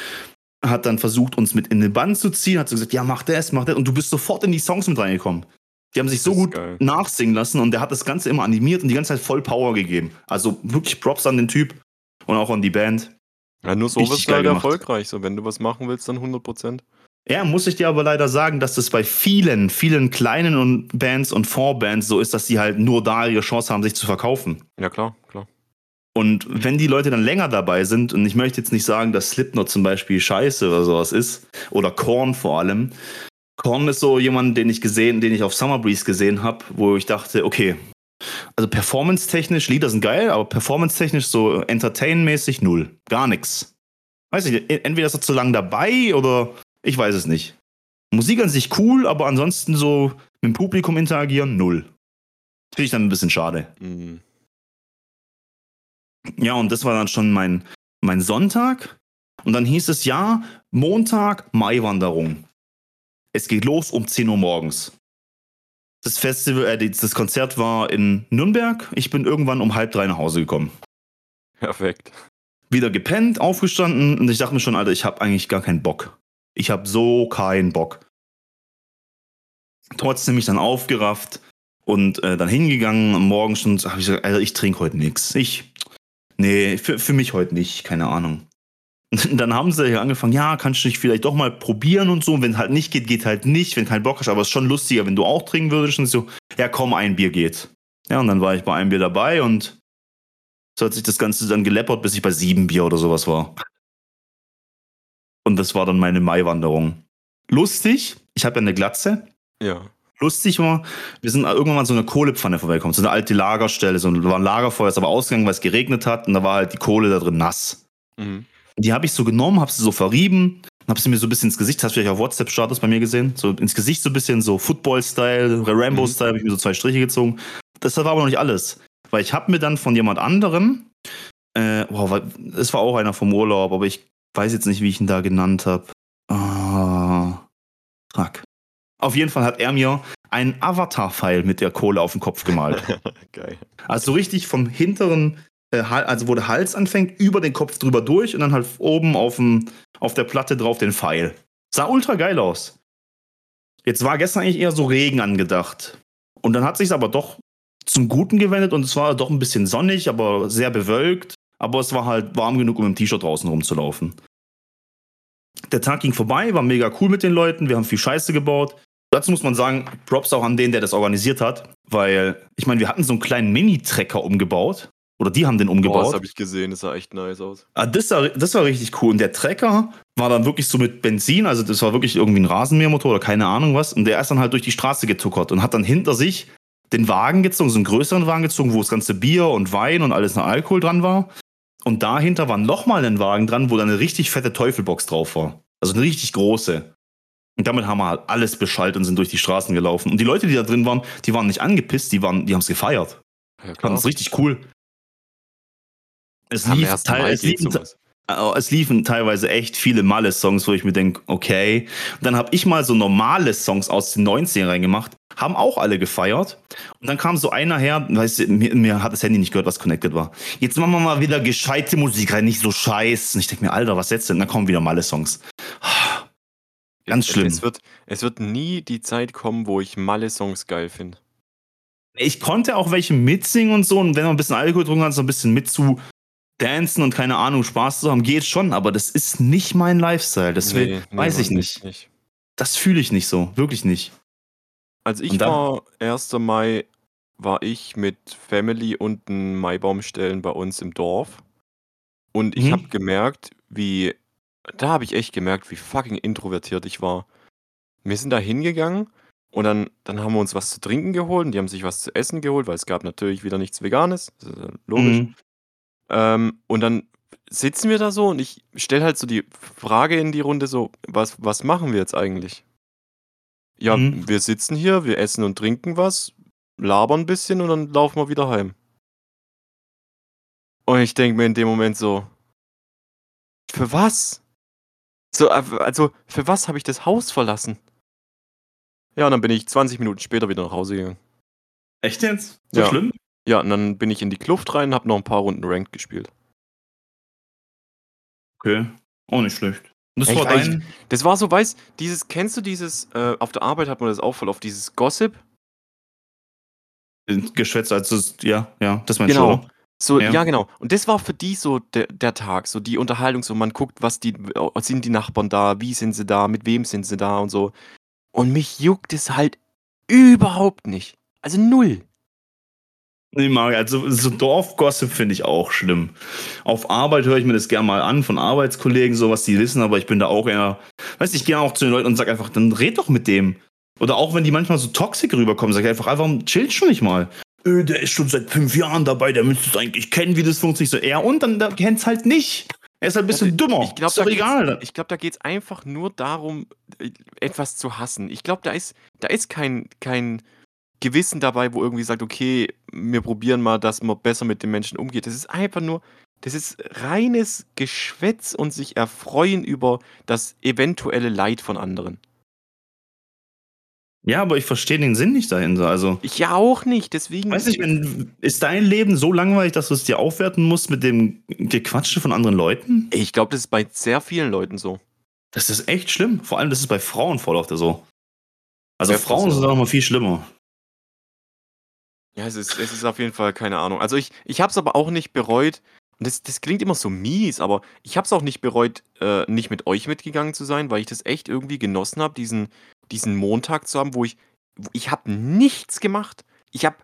Hat dann versucht, uns mit in den Bann zu ziehen, hat so gesagt, ja, mach das, mach das. Und du bist sofort in die Songs mit reingekommen. Die haben sich so gut geil. nachsingen lassen und der hat das Ganze immer animiert und die ganze Zeit voll Power gegeben. Also wirklich Props an den Typ und auch an die Band. Ja, nur so wirst du halt erfolgreich. So, wenn du was machen willst, dann 100%. Ja, muss ich dir aber leider sagen, dass das bei vielen, vielen kleinen und Bands und Vorbands so ist, dass die halt nur da ihre Chance haben, sich zu verkaufen. Ja, klar, klar. Und wenn die Leute dann länger dabei sind, und ich möchte jetzt nicht sagen, dass Slipknot zum Beispiel scheiße oder sowas ist, oder Korn vor allem. Korn ist so jemand, den ich gesehen, den ich auf Summer Breeze gesehen habe, wo ich dachte, okay, also performance-technisch, Lieder sind geil, aber performance-technisch so entertain-mäßig null. Gar nichts. Weiß ich nicht, entweder ist er zu lang dabei oder ich weiß es nicht. Musik an sich cool, aber ansonsten so mit dem Publikum interagieren, null. Finde ich dann ein bisschen schade. Mhm. Ja, und das war dann schon mein, mein Sonntag. Und dann hieß es ja, Montag, Maiwanderung. Es geht los um 10 Uhr morgens. Das Festival, äh, das Konzert war in Nürnberg. Ich bin irgendwann um halb drei nach Hause gekommen. Perfekt. Wieder gepennt, aufgestanden und ich dachte mir schon, Alter, ich habe eigentlich gar keinen Bock. Ich habe so keinen Bock. Trotzdem mich dann aufgerafft und äh, dann hingegangen. Am Morgen schon habe ich gesagt, Alter, ich trinke heute nichts. Ich, nee, für, für mich heute nicht, keine Ahnung. Und dann haben sie angefangen, ja, kannst du dich vielleicht doch mal probieren und so. Wenn halt nicht geht, geht halt nicht. Wenn kein Bock hast, aber es ist schon lustiger, wenn du auch trinken würdest. Und so, ja, komm, ein Bier geht. Ja, und dann war ich bei einem Bier dabei und so hat sich das Ganze dann geleppert, bis ich bei sieben Bier oder sowas war. Und das war dann meine Maiwanderung. Lustig, ich habe ja eine Glatze. Ja. Lustig war, wir sind irgendwann mal so eine Kohlepfanne vorbeigekommen, so eine alte Lagerstelle, so ein, war ein Lagerfeuer, ist aber ausgegangen, weil es geregnet hat und da war halt die Kohle da drin nass. Mhm. Die habe ich so genommen, habe sie so verrieben, habe sie mir so ein bisschen ins Gesicht, hast du vielleicht auf WhatsApp-Status bei mir gesehen, so ins Gesicht so ein bisschen so Football-Style, Rambo-Style, habe ich mir so zwei Striche gezogen. Das war aber noch nicht alles, weil ich habe mir dann von jemand anderem, äh, wow, es war auch einer vom Urlaub, aber ich weiß jetzt nicht, wie ich ihn da genannt habe. Ah, fuck. Auf jeden Fall hat er mir einen Avatar-Pfeil mit der Kohle auf den Kopf gemalt. Geil. Also so richtig vom hinteren, äh, also wo der Hals anfängt, über den Kopf drüber durch und dann halt oben auf, dem, auf der Platte drauf den Pfeil. Sah ultra geil aus. Jetzt war gestern eigentlich eher so Regen angedacht. Und dann hat sich aber doch zum Guten gewendet und es war doch ein bisschen sonnig, aber sehr bewölkt. Aber es war halt warm genug, um im T-Shirt draußen rumzulaufen. Der Tag ging vorbei, war mega cool mit den Leuten, wir haben viel Scheiße gebaut. Dazu muss man sagen, Props auch an den, der das organisiert hat, weil ich meine, wir hatten so einen kleinen Mini-Trecker umgebaut. Oder die haben den Boah, das umgebaut. habe ich gesehen, das sah echt nice aus. Ah, das, war, das war richtig cool. Und der Trecker war dann wirklich so mit Benzin, also das war wirklich irgendwie ein Rasenmähermotor oder keine Ahnung was. Und der ist dann halt durch die Straße getuckert und hat dann hinter sich den Wagen gezogen, so einen größeren Wagen gezogen, wo das ganze Bier und Wein und alles nach Alkohol dran war. Und dahinter war nochmal ein Wagen dran, wo dann eine richtig fette Teufelbox drauf war. Also eine richtig große. Und damit haben wir halt alles beschallt und sind durch die Straßen gelaufen. Und die Leute, die da drin waren, die waren nicht angepisst, die, waren, die haben es gefeiert. Ja, Fanden es richtig cool. Es Am lief, 1. teil, es, liefen, äh, es liefen teilweise echt viele Malle-Songs, wo ich mir denke, okay. Und dann habe ich mal so normale Songs aus den 90ern reingemacht, haben auch alle gefeiert. Und dann kam so einer her, weißt du, mir, mir hat das Handy nicht gehört, was connected war. Jetzt machen wir mal wieder gescheite Musik rein, nicht so scheiß. Und ich denke mir, Alter, was jetzt denn? Dann kommen wieder Malle-Songs. Ganz schlimm. Es wird, es wird nie die Zeit kommen, wo ich Malle-Songs geil finde. Ich konnte auch welche mitsingen und so. Und wenn man ein bisschen Alkohol getrunken hat, so ein bisschen mit zu dancen und keine Ahnung, Spaß zu haben, geht schon. Aber das ist nicht mein Lifestyle. Das will, weiß ich nicht. nicht. Das fühle ich nicht so. Wirklich nicht. Als ich war, 1. Mai, war ich mit Family unten Maibaumstellen bei uns im Dorf. Und ich Mhm. habe gemerkt, wie, da habe ich echt gemerkt, wie fucking introvertiert ich war. Wir sind da hingegangen und dann, dann haben wir uns was zu trinken geholt und die haben sich was zu essen geholt, weil es gab natürlich wieder nichts Veganes. Das ist ja logisch. Mhm. Ähm, und dann sitzen wir da so und ich stelle halt so die Frage in die Runde so, was, was machen wir jetzt eigentlich? Ja, Mhm. wir sitzen hier, wir essen und trinken was, labern ein bisschen und dann laufen wir wieder heim. Und ich denke mir in dem Moment so, Für was? So, äh, also, für was habe ich das Haus verlassen? Ja, und dann bin ich 20 Minuten später wieder nach Hause gegangen. Echt jetzt? So Ja. schlimm? Ja, und dann bin ich in die Kluft rein und habe noch ein paar Runden Ranked gespielt. Okay. Auch nicht schlecht. Das war dein. Das war so, weißt dieses, kennst du dieses, äh, auf der Arbeit hat man das auch voll auf dieses Gossip? Geschwätz, als das, ja, ja, das meinst Genau. du? So, Ja. ja. genau. Und das war für die so der, der Tag, so die Unterhaltung, so man guckt, was die, äh, sind die Nachbarn da, wie sind sie da, mit wem sind sie da und so. Und mich juckt es halt überhaupt nicht. Also null. Nee, mag, also so Dorfgossip finde ich auch schlimm. Auf Arbeit höre ich mir das gerne mal an von Arbeitskollegen, so was die wissen, aber ich bin da auch eher, weiß ich, gehe auch zu den Leuten und sag einfach, dann red doch mit dem. Oder auch wenn die manchmal so toxisch rüberkommen, sag ich einfach, einfach, chillt schon nicht mal. Äh, der ist schon seit fünf Jahren dabei, der müsste es eigentlich kennen, wie das funktioniert. So, er und dann der kennt's halt nicht. Er ist halt ein bisschen dümmer. Ich glaube, ist doch da, egal. ich glaub, da geht es einfach nur darum, äh, etwas zu hassen. Ich glaube, da ist, da ist kein, kein Gewissen dabei, wo irgendwie sagt, okay, wir probieren mal, dass man besser mit den Menschen umgeht. Das ist einfach nur, das ist reines Geschwätz und sich erfreuen über das eventuelle Leid von anderen. Ja, aber ich verstehe den Sinn nicht dahinter. Also, Ich ja auch nicht, deswegen. weiß nicht, wenn, ist dein Leben so langweilig, dass du es dir aufwerten musst mit dem Gequatsche von anderen Leuten? ich glaube, das ist bei sehr vielen Leuten so. Das ist echt schlimm. Vor allem, das ist bei Frauen voll oft so. Also Frauen sind da noch mal viel schlimmer. Ja, es ist, es ist auf jeden Fall keine Ahnung. Also ich, ich habe es aber auch nicht bereut. Und das, das klingt immer so mies, aber ich habe es auch nicht bereut, äh, nicht mit euch mitgegangen zu sein, weil ich das echt irgendwie genossen habe, diesen, diesen Montag zu haben, wo ich, wo ich habe nichts gemacht. Ich habe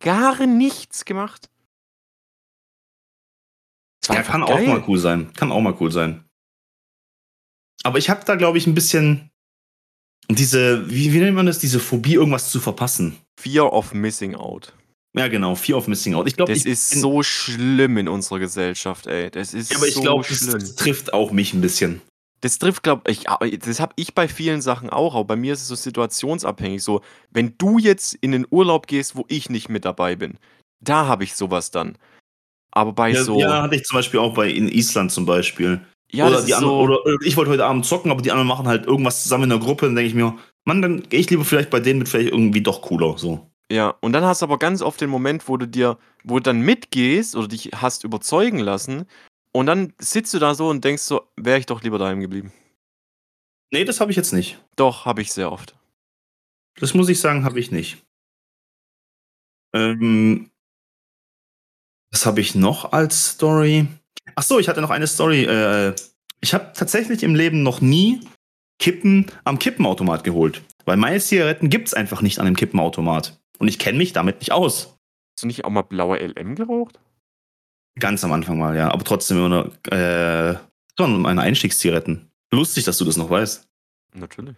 gar nichts gemacht. Ja, kann auch geil. mal cool sein. Kann auch mal cool sein. Aber ich habe da, glaube ich, ein bisschen diese, wie, wie nennt man das, diese Phobie, irgendwas zu verpassen. Fear of Missing Out. Ja, genau, Fear of Missing Out. Ich glaube, Das ist so schlimm in unserer Gesellschaft, ey. Das ist Ja, aber ich so glaube, das, das trifft auch mich ein bisschen. Das trifft, glaube ich, aber das habe ich bei vielen Sachen auch, aber bei mir ist es so situationsabhängig. So, wenn du jetzt in den Urlaub gehst, wo ich nicht mit dabei bin, da habe ich sowas dann. Aber bei Ja, so. ja, hatte ich zum Beispiel auch bei in Island zum Beispiel. Ja, oder, die anderen, so, oder ich wollte heute Abend zocken, aber die anderen machen halt irgendwas zusammen in der Gruppe. Dann denke ich mir, Mann, dann gehe ich lieber vielleicht bei denen mit vielleicht irgendwie doch cooler. So. ja, und dann hast du aber ganz oft den Moment, wo du dir, wo du dann mitgehst oder dich hast überzeugen lassen und dann sitzt du da so und denkst so, wäre ich doch lieber daheim geblieben. Nee, das habe ich jetzt nicht. Doch, habe ich sehr oft. Das muss ich sagen, habe ich nicht. Ähm, was habe ich noch als Story? Ach so, ich hatte noch eine Story. Äh, ich habe tatsächlich im Leben noch nie Kippen am Kippenautomat geholt. Weil meine Zigaretten gibt es einfach nicht an dem Kippenautomat. Und ich kenne mich damit nicht aus. Hast du nicht auch mal blaue LM geraucht? Ganz am Anfang mal, ja. Aber trotzdem immer noch, äh, meine Einstiegszigaretten. Lustig, dass du das noch weißt. Natürlich.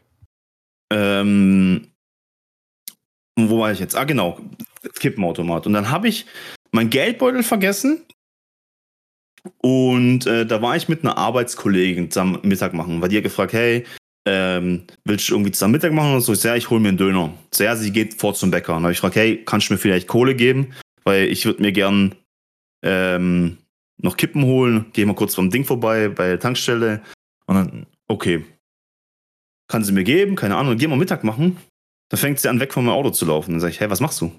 Ähm, wo war ich jetzt? Ah, genau. Kippenautomat. Und dann habe ich mein Geldbeutel vergessen. Und äh, da war ich mit einer Arbeitskollegin zusammen Mittag machen, weil die hat gefragt, hey, ähm, willst du irgendwie zusammen Mittag machen? Und so, ich so, ja, ich hole mir einen Döner. So, ja, sie geht vor zum Bäcker. Und habe ich gefragt, hey, kannst du mir vielleicht Kohle geben? Weil ich würde mir gern ähm, noch Kippen holen. Geh mal kurz vom Ding vorbei, bei der Tankstelle. Und dann, okay. Kann sie mir geben, keine Ahnung, geh mal Mittag machen. Dann fängt sie an, weg von meinem Auto zu laufen. Dann sage ich, hey, was machst du?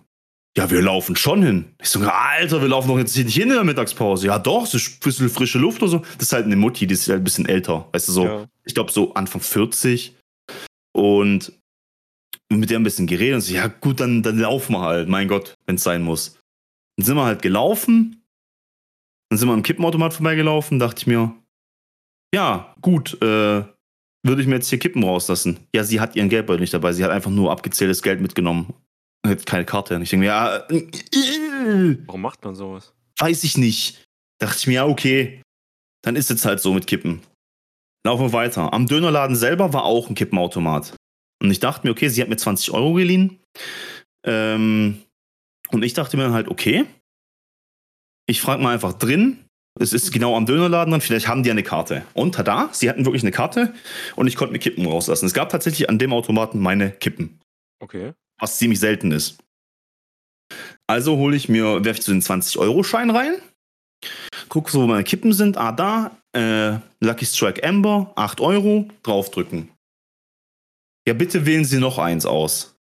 Ja, wir laufen schon hin. Ich so, Alter, wir laufen doch jetzt hier nicht hin in der Mittagspause. Ja, doch, ist ein bisschen frische Luft oder so. Das ist halt eine Mutti, die ist halt ein bisschen älter. Weißt du, so, Ja. ich glaube, so Anfang 40. Und mit der ein bisschen geredet und so, ja, gut, dann, dann laufen wir halt. Mein Gott, wenn es sein muss. Dann sind wir halt gelaufen. Dann sind wir am Kippenautomat vorbeigelaufen. Dachte ich mir, ja, gut, äh, würde ich mir jetzt hier Kippen rauslassen. Ja, sie hat ihren Geldbeutel nicht dabei. Sie hat einfach nur abgezähltes Geld mitgenommen. Hat keine Karte. Und ich denke mir, ja, Warum macht man sowas? weiß ich nicht. Dachte ich mir, ja, okay. Dann ist jetzt halt so mit Kippen. Laufen wir weiter. Am Dönerladen selber war auch ein Kippenautomat. Und ich dachte mir, okay, sie hat mir 20 Euro geliehen. Ähm, und ich dachte mir halt, okay. Ich frage mal einfach drin. Es ist genau am Dönerladen dann, vielleicht haben die eine Karte. Und tada, sie hatten wirklich eine Karte und ich konnte mir Kippen rauslassen. Es gab tatsächlich an dem Automaten meine Kippen Okay. Was ziemlich selten ist. Also hole ich mir, werfe ich so den 20-Euro-Schein rein, gucke so, wo meine Kippen sind. Ah, da, äh, Lucky Strike Amber, 8 Euro, draufdrücken. Ja, bitte wählen Sie noch eins aus.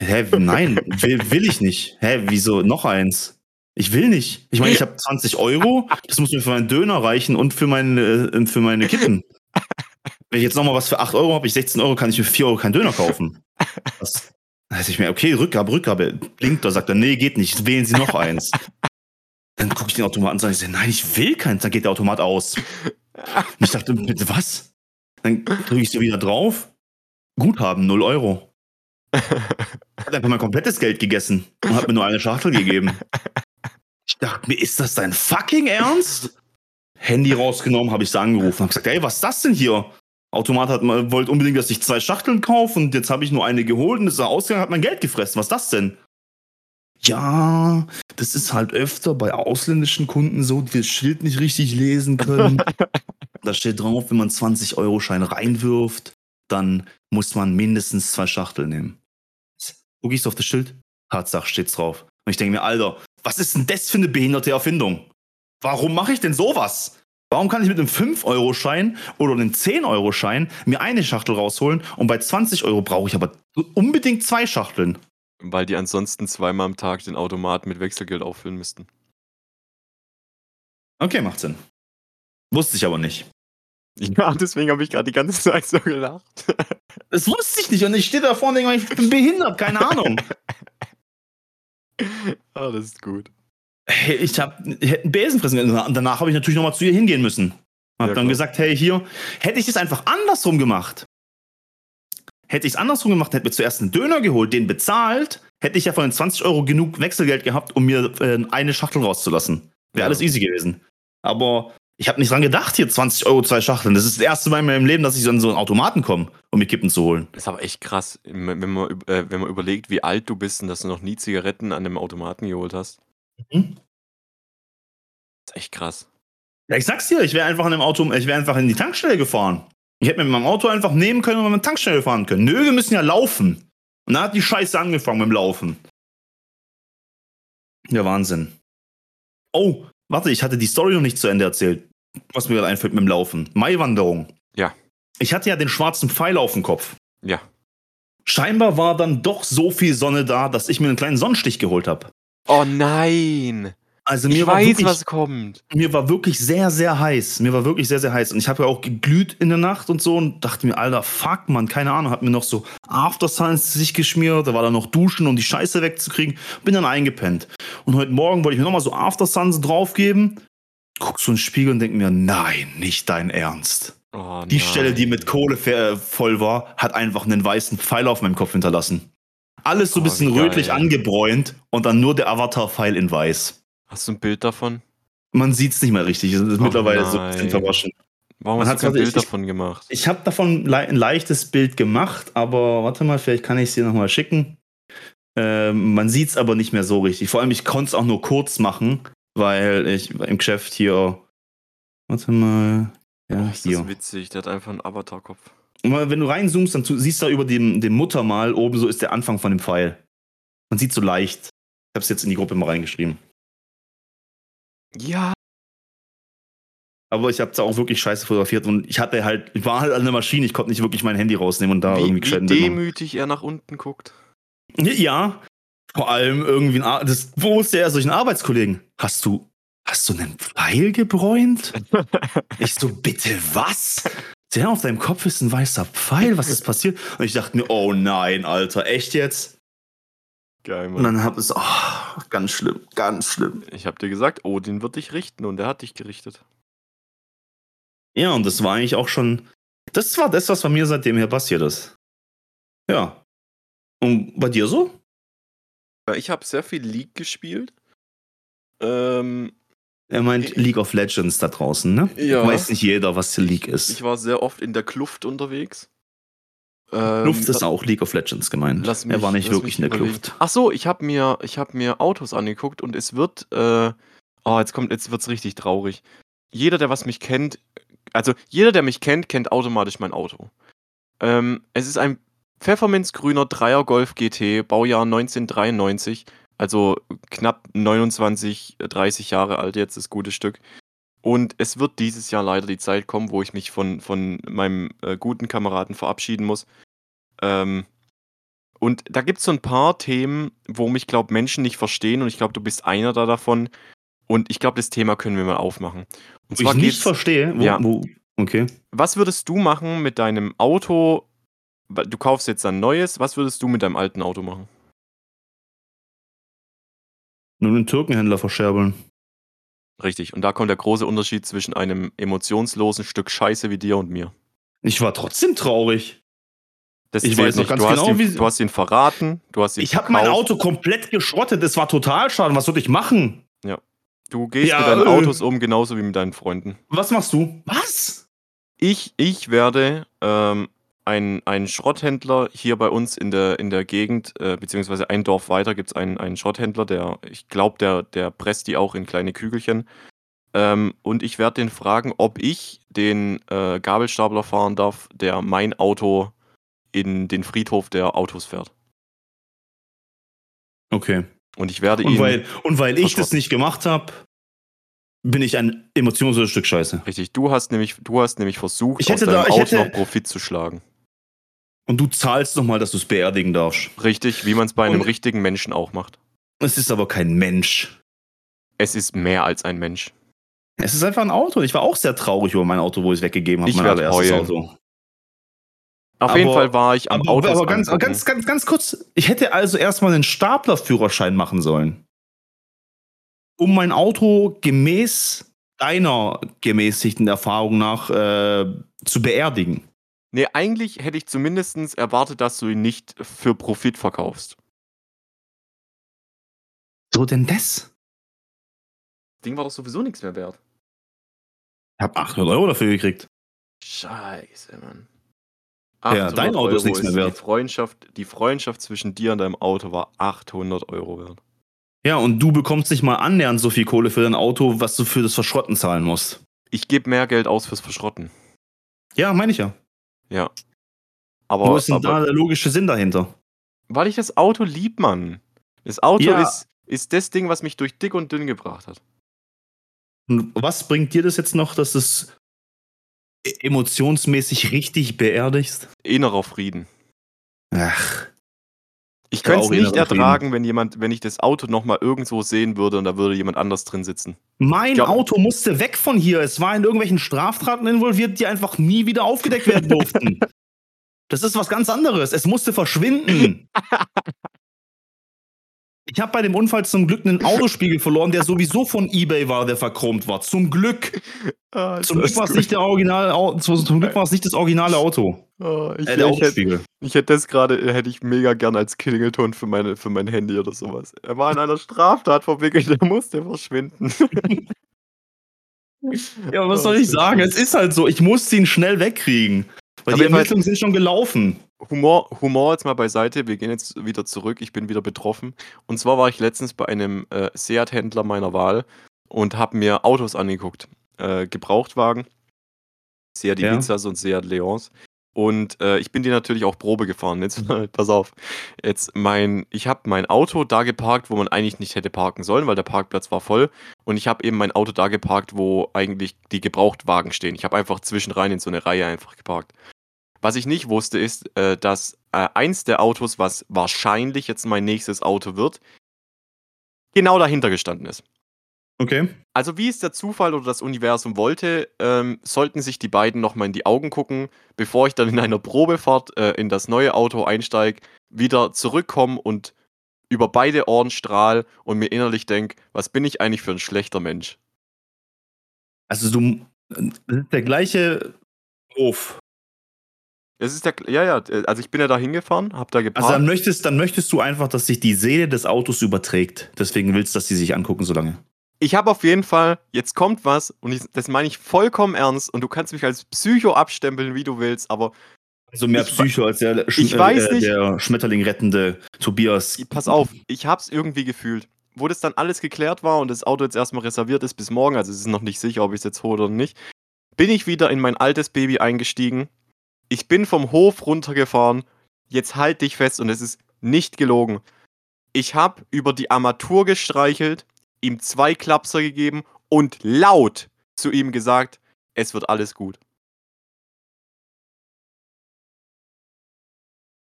Hä, nein, will, will ich nicht. Hä, wieso noch eins? Ich will nicht. Ich meine, ich habe 20 Euro, das muss mir für meinen Döner reichen und für meine, äh, für meine Kippen. Wenn ich jetzt nochmal was für 8 Euro habe, ich 16 Euro, kann ich für 4 Euro keinen Döner kaufen. Das, da heißt ich mir, okay, Rückgabe, Rückgabe. Blinkt da, sagt er, nee, geht nicht, wählen Sie noch eins. Dann gucke ich den Automaten an und sage, nein, ich will keins, dann geht der Automat aus. Und ich dachte, bitte was? Dann drücke ich so wieder drauf. Guthaben, 0 Euro. Hat einfach mein komplettes Geld gegessen und hat mir nur eine Schachtel gegeben. Ich dachte mir, ist das dein fucking Ernst? Handy rausgenommen, habe ich sie angerufen, habe gesagt, ey, was ist das denn hier? Automat hat mal- wollte unbedingt, dass ich zwei Schachteln kaufe und jetzt habe ich nur eine geholt und ist ausgegangen, hat mein Geld gefressen. Was ist das denn? Ja, das ist halt öfter bei ausländischen Kunden so, die das Schild nicht richtig lesen können. da steht drauf, wenn man 20-Euro-Schein reinwirft, dann muss man mindestens zwei Schachteln nehmen. Guck ich auf das Schild? Tatsache steht's drauf. Und ich denke mir, Alter, was ist denn das für eine behinderte Erfindung? Warum mache ich denn sowas? Warum kann ich mit einem 5-Euro-Schein oder einem 10-Euro-Schein mir eine Schachtel rausholen und bei 20 Euro brauche ich aber unbedingt zwei Schachteln? Weil die ansonsten zweimal am Tag den Automat mit Wechselgeld auffüllen müssten. Okay, macht Sinn. Wusste ich aber nicht. Ja, deswegen habe ich gerade die ganze Zeit so gelacht. Das wusste ich nicht und ich stehe da vorne und denke, ich bin behindert, keine Ahnung. ah, das ist gut. Hey, ich habe hätte einen Besen fressen können. Und danach habe ich natürlich nochmal zu ihr hingehen müssen. Hab Ja, dann klar. gesagt, hey, hier, hätte ich das einfach andersrum gemacht. Hätte ich es andersrum gemacht, hätte mir zuerst einen Döner geholt, den bezahlt, hätte ich ja von den 20 Euro genug Wechselgeld gehabt, um mir äh, eine Schachtel rauszulassen. Wäre Ja. alles easy gewesen. Aber ich habe nicht dran gedacht, hier 20 Euro, zwei Schachteln. Das ist das erste Mal in meinem Leben, dass ich so an so einen Automaten komme, um mir Kippen zu holen. Das ist aber echt krass, wenn man, äh, wenn man überlegt, wie alt du bist und dass du noch nie Zigaretten an dem Automaten geholt hast. Mhm. Das ist echt krass. Ja, ich sag's dir, ich wäre einfach in dem Auto, ich wäre einfach in die Tankstelle gefahren. Ich hätte mit meinem Auto einfach nehmen können und mit der Tankstelle fahren können. Nö, wir müssen ja laufen. Und dann hat die Scheiße angefangen mit dem Laufen. Ja, Wahnsinn. Oh, warte, ich hatte die Story noch nicht zu Ende erzählt. Was mir gerade einfällt mit dem Laufen. Maiwanderung. Ja. Ich hatte ja den schwarzen Pfeil auf dem Kopf. Ja. Scheinbar war dann doch so viel Sonne da, dass ich mir einen kleinen Sonnenstich geholt habe. Oh nein! Also Ich mir war weiß, wirklich, was kommt. mir war wirklich sehr, sehr heiß. Mir war wirklich sehr, sehr heiß. Und ich habe ja auch geglüht in der Nacht und so und dachte mir, Alter, fuck, man, keine Ahnung. Hab mir noch so Aftersun ins Gesicht geschmiert. Da war dann noch Duschen, um die Scheiße wegzukriegen. Bin dann eingepennt. Und heute Morgen wollte ich mir nochmal so Aftersuns draufgeben. Guck so in den Spiegel und denk mir, nein, nicht dein Ernst. Oh, Die nein. Stelle, die mit Kohle ver- voll war, hat einfach einen weißen Pfeil auf meinem Kopf hinterlassen. Alles so ein Oh, bisschen rötlich angebräunt und dann nur der Avatar-Pfeil in weiß. Hast du ein Bild davon? Man sieht's nicht mehr richtig. Es ist Oh mittlerweile so ein bisschen nein. verwaschen. Warum Man hast du kein warte, Bild ich- davon gemacht? Ich habe davon le ein leichtes Bild gemacht, aber warte mal, vielleicht kann ich es dir nochmal schicken. Ähm, man sieht es aber nicht mehr so richtig. Vor allem, ich konnte es auch nur kurz machen, weil ich im Geschäft hier. Warte mal. Ja, Oh, ist hier. das witzig, der hat einfach einen Avatar-Kopf. Und wenn du reinzoomst, dann siehst du da über dem, dem Muttermal oben so ist der Anfang von dem Pfeil. Man sieht so leicht. Ich habe es jetzt in die Gruppe mal reingeschrieben. Ja. Aber ich habe es auch wirklich scheiße fotografiert und ich hatte halt, ich war halt an der Maschine, ich konnte nicht wirklich mein Handy rausnehmen und da wie, irgendwie wie gescheit machen. demütig er nach unten guckt. Ja, vor allem irgendwie ein Ar das wusste er solchen Arbeitskollegen. Hast du, hast du einen Pfeil gebräunt? ich so, bitte was? Der auf deinem Kopf ist ein weißer Pfeil, was ist passiert? Und ich dachte mir, oh nein, Alter, echt jetzt? Geil, Und Mann. dann hab es, oh, ganz schlimm, ganz schlimm. Ich hab dir gesagt, Odin wird dich richten und er hat dich gerichtet. Ja, und das war eigentlich auch schon, das war das, was bei mir seitdem her passiert ist. Ja. Und bei dir so? Ich habe sehr viel League gespielt. Ähm, Er meint League of Legends da draußen, ne? Ja. Weiß nicht jeder, was die League ist. ich war sehr oft in der Kluft unterwegs. Ähm, ist auch League of Legends gemeint. Lass er war mich- nicht wirklich mich in der überlegen. Kluft. Ach so, ich habe mir, ich hab mir Autos angeguckt und es wird, äh, oh, jetzt kommt, jetzt wird's richtig traurig. Jeder, der was mich kennt, also jeder, der mich kennt, kennt automatisch mein Auto. Ähm, es ist ein pfefferminzgrüner Dreier Golf GT, Baujahr 1993, also knapp 29, 30 Jahre alt jetzt, das gute Stück. Und es wird dieses Jahr leider die Zeit kommen, wo ich mich von, von meinem äh, guten Kameraden verabschieden muss. Ähm, und da gibt es so ein paar Themen, wo mich, glaube Menschen nicht verstehen. Und ich glaube, du bist einer da davon. Und ich glaube, das Thema können wir mal aufmachen. Und Wo ich nicht verstehe. Wo, Ja. wo, okay. was würdest du machen mit deinem Auto? Du kaufst jetzt ein neues. Was würdest du mit deinem alten Auto machen? Nur einen Türkenhändler verscherbeln. Richtig. Und da kommt der große Unterschied zwischen einem emotionslosen Stück Scheiße wie dir und mir. Ich war trotzdem traurig. Das Ich weiß noch nicht. ganz du, hast genau, ihn, wie- du hast ihn verraten. Du hast ihn Ich habe mein. Auto komplett geschrottet. Es war total schade. Was sollte ich machen? Du gehst Ja, mit deinen äh. Autos um, genauso wie mit deinen Freunden. Was machst du? Was? Ich, ich werde ähm, ein, ein Schrotthändler hier bei uns in der, in der Gegend, äh, beziehungsweise ein Dorf weiter gibt es einen, einen Schrotthändler, der, ich glaube, der, der presst die auch in kleine Kügelchen. Ähm, und ich werde den fragen, ob ich den äh, Gabelstapler fahren darf, der mein Auto in den Friedhof der Autos fährt. Okay. Und ich werde Und ihn. weil, und weil ich das nicht gemacht habe, bin ich ein emotionsloses Stück Scheiße. Richtig, du hast nämlich, du hast nämlich versucht, Ich hätte aus deinem da- Auto hätte- noch Profit zu schlagen. Und du zahlst nochmal, dass du es beerdigen darfst. Richtig, wie man es bei einem Und- richtigen Menschen auch macht. Es ist aber kein Mensch. Es ist mehr als ein Mensch. Es ist einfach ein Auto. Ich war auch sehr traurig über mein Auto, wo ich es weggegeben habe. Ich mein allererstes heulen. Auto. Auf Aber- jeden Fall war ich am Aber, Auto. aber ganz, ganz, ganz, ganz kurz. Ich hätte also erstmal einen Staplerführerschein machen sollen. Um mein Auto gemäß deiner gemäßigten Erfahrung nach äh, zu beerdigen. Nee, eigentlich hätte ich zumindest erwartet, dass du ihn nicht für Profit verkaufst. So denn das? Das Ding war doch sowieso nichts mehr wert. Ich habe 800 Euro dafür gekriegt. Scheiße, Mann. Ja, dein 800 Auto ist Euro nichts mehr wert. Die Freundschaft, die Freundschaft zwischen dir und deinem Auto war 800 Euro wert. Ja, und du bekommst nicht mal annähernd so viel Kohle für dein Auto, was du für das Verschrotten zahlen musst. Ich gebe mehr Geld aus fürs Verschrotten. Ja, meine ich ja. Ja. Aber, Wo ist denn da aber der logische Sinn dahinter? weil ich das Auto lieb, Mann. Das Auto Ja. ist, ist das Ding, was mich durch dick und dünn gebracht hat. Und was bringt dir das jetzt noch, dass du es emotionsmäßig richtig beerdigst? Innerer Frieden. Ach, Ich könnte es nicht innerer Frieden. ertragen, wenn jemand, wenn ich das Auto nochmal irgendwo sehen würde und da würde jemand anders drin sitzen. mein Ja. Auto musste weg von hier. Es war in irgendwelchen Straftaten involviert, die einfach nie wieder aufgedeckt werden durften. das ist was ganz anderes. Es musste verschwinden. Ich habe bei dem Unfall zum Glück einen Autospiegel verloren, der sowieso von eBay war, der verchromt war. Zum Glück. Ah, Zum Glück war es nicht der originale zum Glück war es nicht das originale Auto. Oh, ich, Äh, der ich, hätte, ich hätte das gerade, hätte ich mega gern als Klingelton für, meine, für mein Handy oder sowas. Er war in einer Straftat verwickelt, er musste verschwinden. Ja, was soll ich sagen? Es ist halt so, ich musste ihn schnell wegkriegen. Weil Auf die Ermittlungen sind schon gelaufen. Humor, Humor jetzt mal beiseite, wir gehen jetzt wieder zurück, ich bin wieder betroffen. Und zwar war ich letztens bei einem äh, Seat-Händler meiner Wahl und habe mir Autos angeguckt. Äh, Gebrauchtwagen, Seat Ja. Ibizas und Seat Leons. Und äh, ich bin die natürlich auch Probe gefahren. Jetzt, pass auf. Jetzt mein, ich habe mein Auto da geparkt, wo man eigentlich nicht hätte parken sollen, weil der Parkplatz war voll. Und ich habe eben mein Auto da geparkt, wo eigentlich die Gebrauchtwagen stehen. Ich habe einfach zwischenrein in so eine Reihe einfach geparkt. Was ich nicht wusste, ist, äh, dass äh, eins der Autos, was wahrscheinlich jetzt mein nächstes Auto wird, genau dahinter gestanden ist. Okay. Also wie es der Zufall oder das Universum wollte, ähm, sollten sich die beiden nochmal in die Augen gucken, bevor ich dann in einer Probefahrt äh, in das neue Auto einsteige, wieder zurückkomme und über beide Ohren strahl und mir innerlich denke, was bin ich eigentlich für ein schlechter Mensch? Also du, das ist der gleiche Hof. Es ist der, ja, ja, also ich bin ja da hingefahren, hab da geparkt. Also dann möchtest, dann möchtest du einfach, dass sich die Seele des Autos überträgt. Deswegen willst du, dass sie sich angucken so lange. ich habe auf jeden Fall, jetzt kommt was und ich, das meine ich vollkommen ernst und du kannst mich als Psycho abstempeln, wie du willst, aber Also mehr Ich Psycho als der, Sch ich weiß äh, nicht- der Schmetterling rettende Tobias. pass auf, ich habe es irgendwie gefühlt. Wo das dann alles geklärt war und das Auto jetzt erstmal reserviert ist bis morgen, also es ist noch nicht sicher, ob ich es jetzt hole oder nicht, bin ich wieder in mein altes Baby eingestiegen. Ich bin vom Hof runtergefahren. Jetzt halt dich fest und es ist nicht gelogen. Ich habe über die Armatur gestreichelt, ihm zwei Klapser gegeben und laut, zu ihm gesagt, es wird alles gut.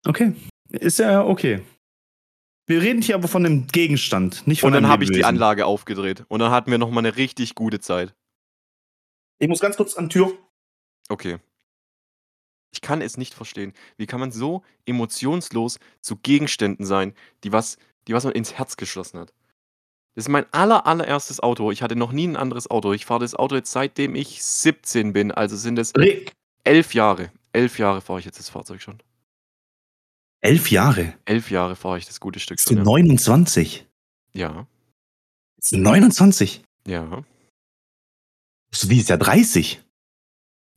Okay. Ist ja okay. Wir reden hier aber von dem Gegenstand, nicht von Und dann habe ich die. Anlage aufgedreht. Und dann hatten wir nochmal eine richtig gute Zeit. Ich muss ganz kurz an die Tür. Okay. Ich kann es nicht verstehen. Wie kann man so emotionslos zu Gegenständen sein, die was, die was man ins Herz geschlossen hat? Das ist mein aller, allererstes Auto. Ich hatte noch nie ein anderes Auto. Ich fahre das Auto jetzt seitdem ich 17 bin. Also sind es Rick. elf Jahre. Elf Jahre fahre ich jetzt das Fahrzeug schon. Elf Jahre. Elf Jahre fahre ich das gute Stück Bist schon. du Ja. 29? ja. Bist du 29? Ja. Bist du dieses Jahr 30?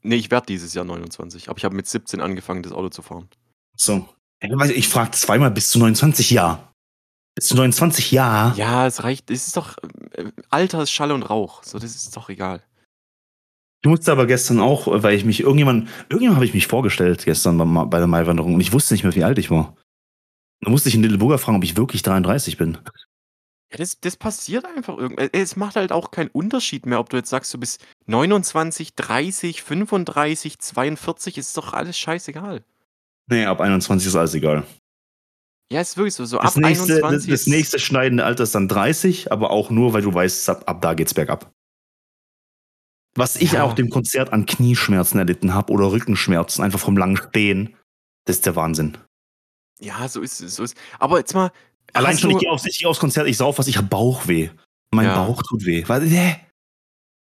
Nee, ich werde dieses Jahr 29. Aber ich habe mit 17 angefangen, das Auto zu fahren. So. Ich, frage zweimal, bist du 29? Ja. Bist du 29? Ja. Ja, es reicht. Es ist doch. Äh, Alter ist Schall und Rauch. So, das ist doch egal. Ich musste aber gestern auch, weil ich mich irgendjemand, irgendjemand habe ich mich vorgestellt gestern bei, bei der Maiwanderung und ich wusste nicht mehr, wie alt ich war. Da musste ich in Lilleburger fragen, ob ich wirklich 33 bin. Ja, das, das passiert einfach irgendwie. Es macht halt auch keinen Unterschied mehr, ob du jetzt sagst, du bist 29, 30, 35, 42, ist doch alles scheißegal. Nee, ab 21 ist alles egal. Ja, ist wirklich so. so Das ab nächste, das, 21 das ist- nächste schneidende Alter ist dann 30, aber auch nur, weil du weißt, ab, ab da geht's bergab. Was ich Ja. auch dem Konzert an Knieschmerzen erlitten habe oder Rückenschmerzen, einfach vom langen Stehen, das ist der Wahnsinn. Ja, so ist es. So ist. Aber jetzt mal. Allein schon, ich gehe aufs, geh aufs Konzert, ich sauf was, ich habe Bauchweh. Mein Ja. Bauch tut weh. Weil, äh,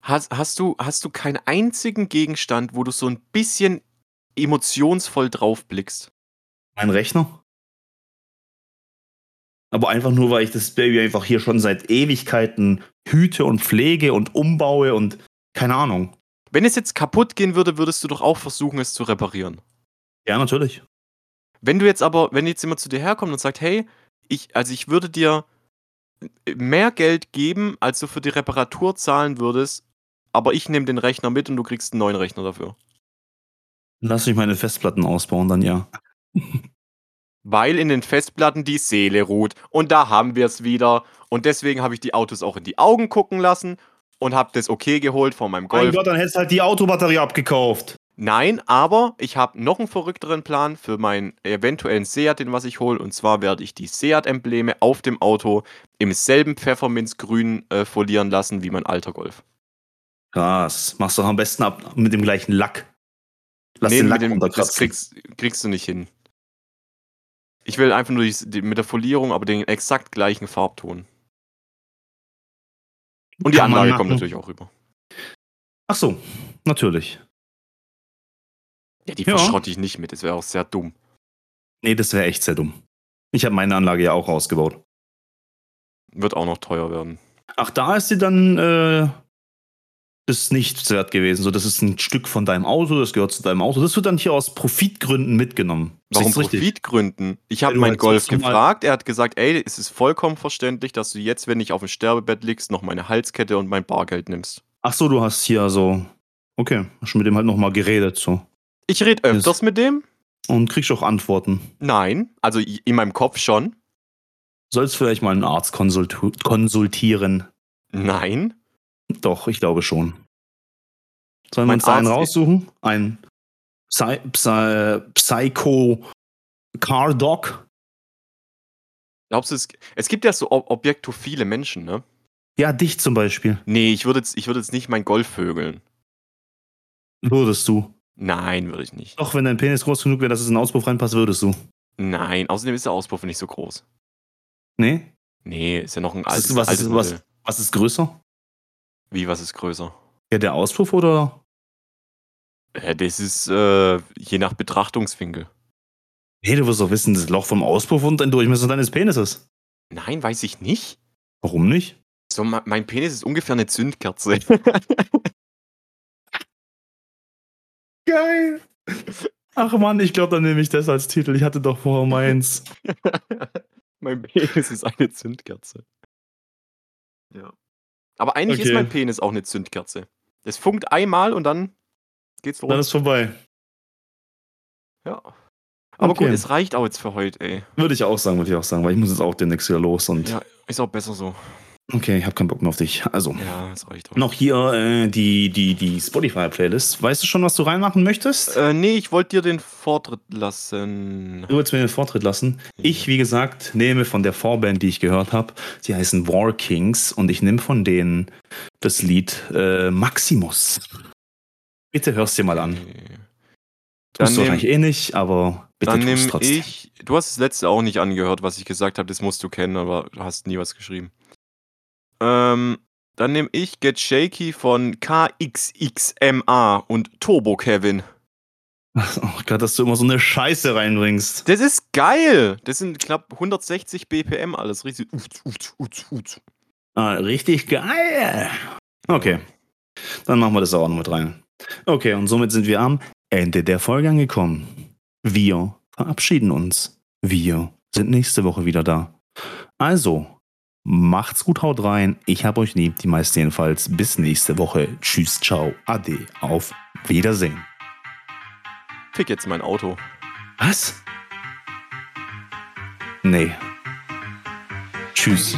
hast, hast, du, hast du keinen einzigen Gegenstand, wo du so ein bisschen emotionsvoll drauf blickst? mein Rechner. Aber einfach nur, weil ich das Baby einfach hier schon seit Ewigkeiten hüte und pflege und umbaue und keine Ahnung. Wenn es jetzt kaputt gehen würde, würdest du doch auch versuchen, es zu reparieren. Ja, natürlich. Wenn du jetzt aber, wenn jetzt jemand zu dir herkommt und sagt, hey, ich, also ich würde dir mehr Geld geben, als du für die Reparatur zahlen würdest, aber ich nehme den Rechner mit und du kriegst einen neuen Rechner dafür. Lass mich meine Festplatten ausbauen, dann ja. Weil in den Festplatten die Seele ruht. Und da haben wir es wieder. Und deswegen habe ich die Autos auch in die Augen gucken lassen und habe das okay geholt von meinem Mein Golf. Gott, dann hättest du halt die Autobatterie abgekauft. Nein, aber ich habe noch einen verrückteren Plan für meinen eventuellen Seat, den was ich hole. Und zwar werde ich die Seat-Embleme auf dem Auto im selben Pfefferminzgrün äh, folieren lassen wie mein alter Golf. Krass. Machst du am besten ab mit dem gleichen Lack. Lass Nee, den Lack dem, das kriegst, kriegst du nicht hin. Ich will einfach nur die, die, mit der Folierung, aber den exakt gleichen Farbton. Und die Kann Anlage kommt natürlich auch rüber. Ach so, natürlich. Ja, die Ja. verschrotte ich nicht mit, das wäre auch sehr dumm. Nee, das wäre echt sehr dumm. Ich habe meine Anlage ja auch ausgebaut. Wird auch noch teuer werden. Ach, da ist sie dann äh, ist nichts wert gewesen. So, das ist ein Stück von deinem Auto, das gehört zu deinem Auto. Das wird dann hier aus Profitgründen mitgenommen. Warum? Profitgründen? Ich habe du meinen Golf gefragt, er hat gesagt, ey, es ist vollkommen verständlich, dass du jetzt, wenn ich auf dem Sterbebett liegst, noch meine Halskette und mein Bargeld nimmst. Ach so, du hast hier so. Okay, hast schon mit dem halt nochmal geredet so. Ich rede öfters mit dem? Und kriegst auch Antworten. Nein, also in meinem Kopf schon. Sollst vielleicht mal einen Arzt konsultieren. Nein. Doch, ich glaube schon. Sollen wir uns einen raussuchen? Ein Psy Psy Psycho Car Doc? Glaubst du, es, es gibt ja so ob objektophile Menschen, ne? Ja, dich zum Beispiel. Nee, ich würde jetzt, ich würd jetzt nicht mein Golf vögeln. Würdest du. Nein, würde ich nicht. Doch, wenn dein Penis groß genug wäre, dass es in den Auspuff reinpasst, würdest du. Nein, außerdem ist der Auspuff nicht so groß. Nee? Nee, ist ja noch ein Was altes, ist, was, ist, was, was ist größer? Wie, was ist größer? Ja, der Auspuff oder? Äh, das ist äh, je nach Betrachtungswinkel. Nee, du wirst doch wissen, das Loch vom Auspuff und ein Durchmesser deines Penises. Nein, weiß ich nicht. Warum nicht? So, mein Penis ist ungefähr eine Zündkerze. Geil. Ach man, ich glaube, dann nehme ich das als Titel. Ich hatte doch vorher meins. mein Penis ist eine Zündkerze. Ja. Aber eigentlich ist Okay. mein Penis auch eine Zündkerze. Es funkt einmal und dann geht's Dann los. ist vorbei. Ja. Aber Okay. gut, es reicht auch jetzt für heute, ey. Würde ich auch sagen, würde ich auch sagen, weil ich muss jetzt auch demnächst wieder los und Ja, ist auch besser so. Okay, ich habe keinen Bock mehr auf dich. Also, Ja, das reicht doch. noch hier äh, die, die, die Spotify-Playlist. Weißt du schon, was du reinmachen möchtest? Äh, nee, ich wollte dir den Vortritt lassen. Du willst mir den Vortritt lassen. Ich, wie gesagt, nehme von der Vorband, die ich gehört habe, die heißen War Kings und ich nehme von denen das Lied äh, Maximus. Bitte hörst dir mal an. Okay. Tust Dann du nehm- wahrscheinlich eh nicht, aber bitte Dann tust nehme trotzdem. ich. Du hast das letzte auch nicht angehört, was ich gesagt habe. Das musst du kennen, aber du hast nie was geschrieben. Ähm, dann nehme ich Get Shaky von KXXMA und Turbo Kevin. Oh Gott, dass du immer so eine Scheiße reinbringst. Das ist geil! Das sind knapp 160 BPM alles. Richtig. Ut, ut, ut, ut. Ah, richtig geil. Okay, dann machen wir das auch noch mit rein. Okay, und somit sind wir am Ende der Folge angekommen. Wir verabschieden uns. Wir sind nächste Woche wieder da. Also, macht's gut, haut rein. Ich hab euch lieb, die meisten jedenfalls. Bis nächste Woche. Tschüss, ciao, ade, auf Wiedersehen. Fick jetzt mein Auto. Was? Nee. Tschüss.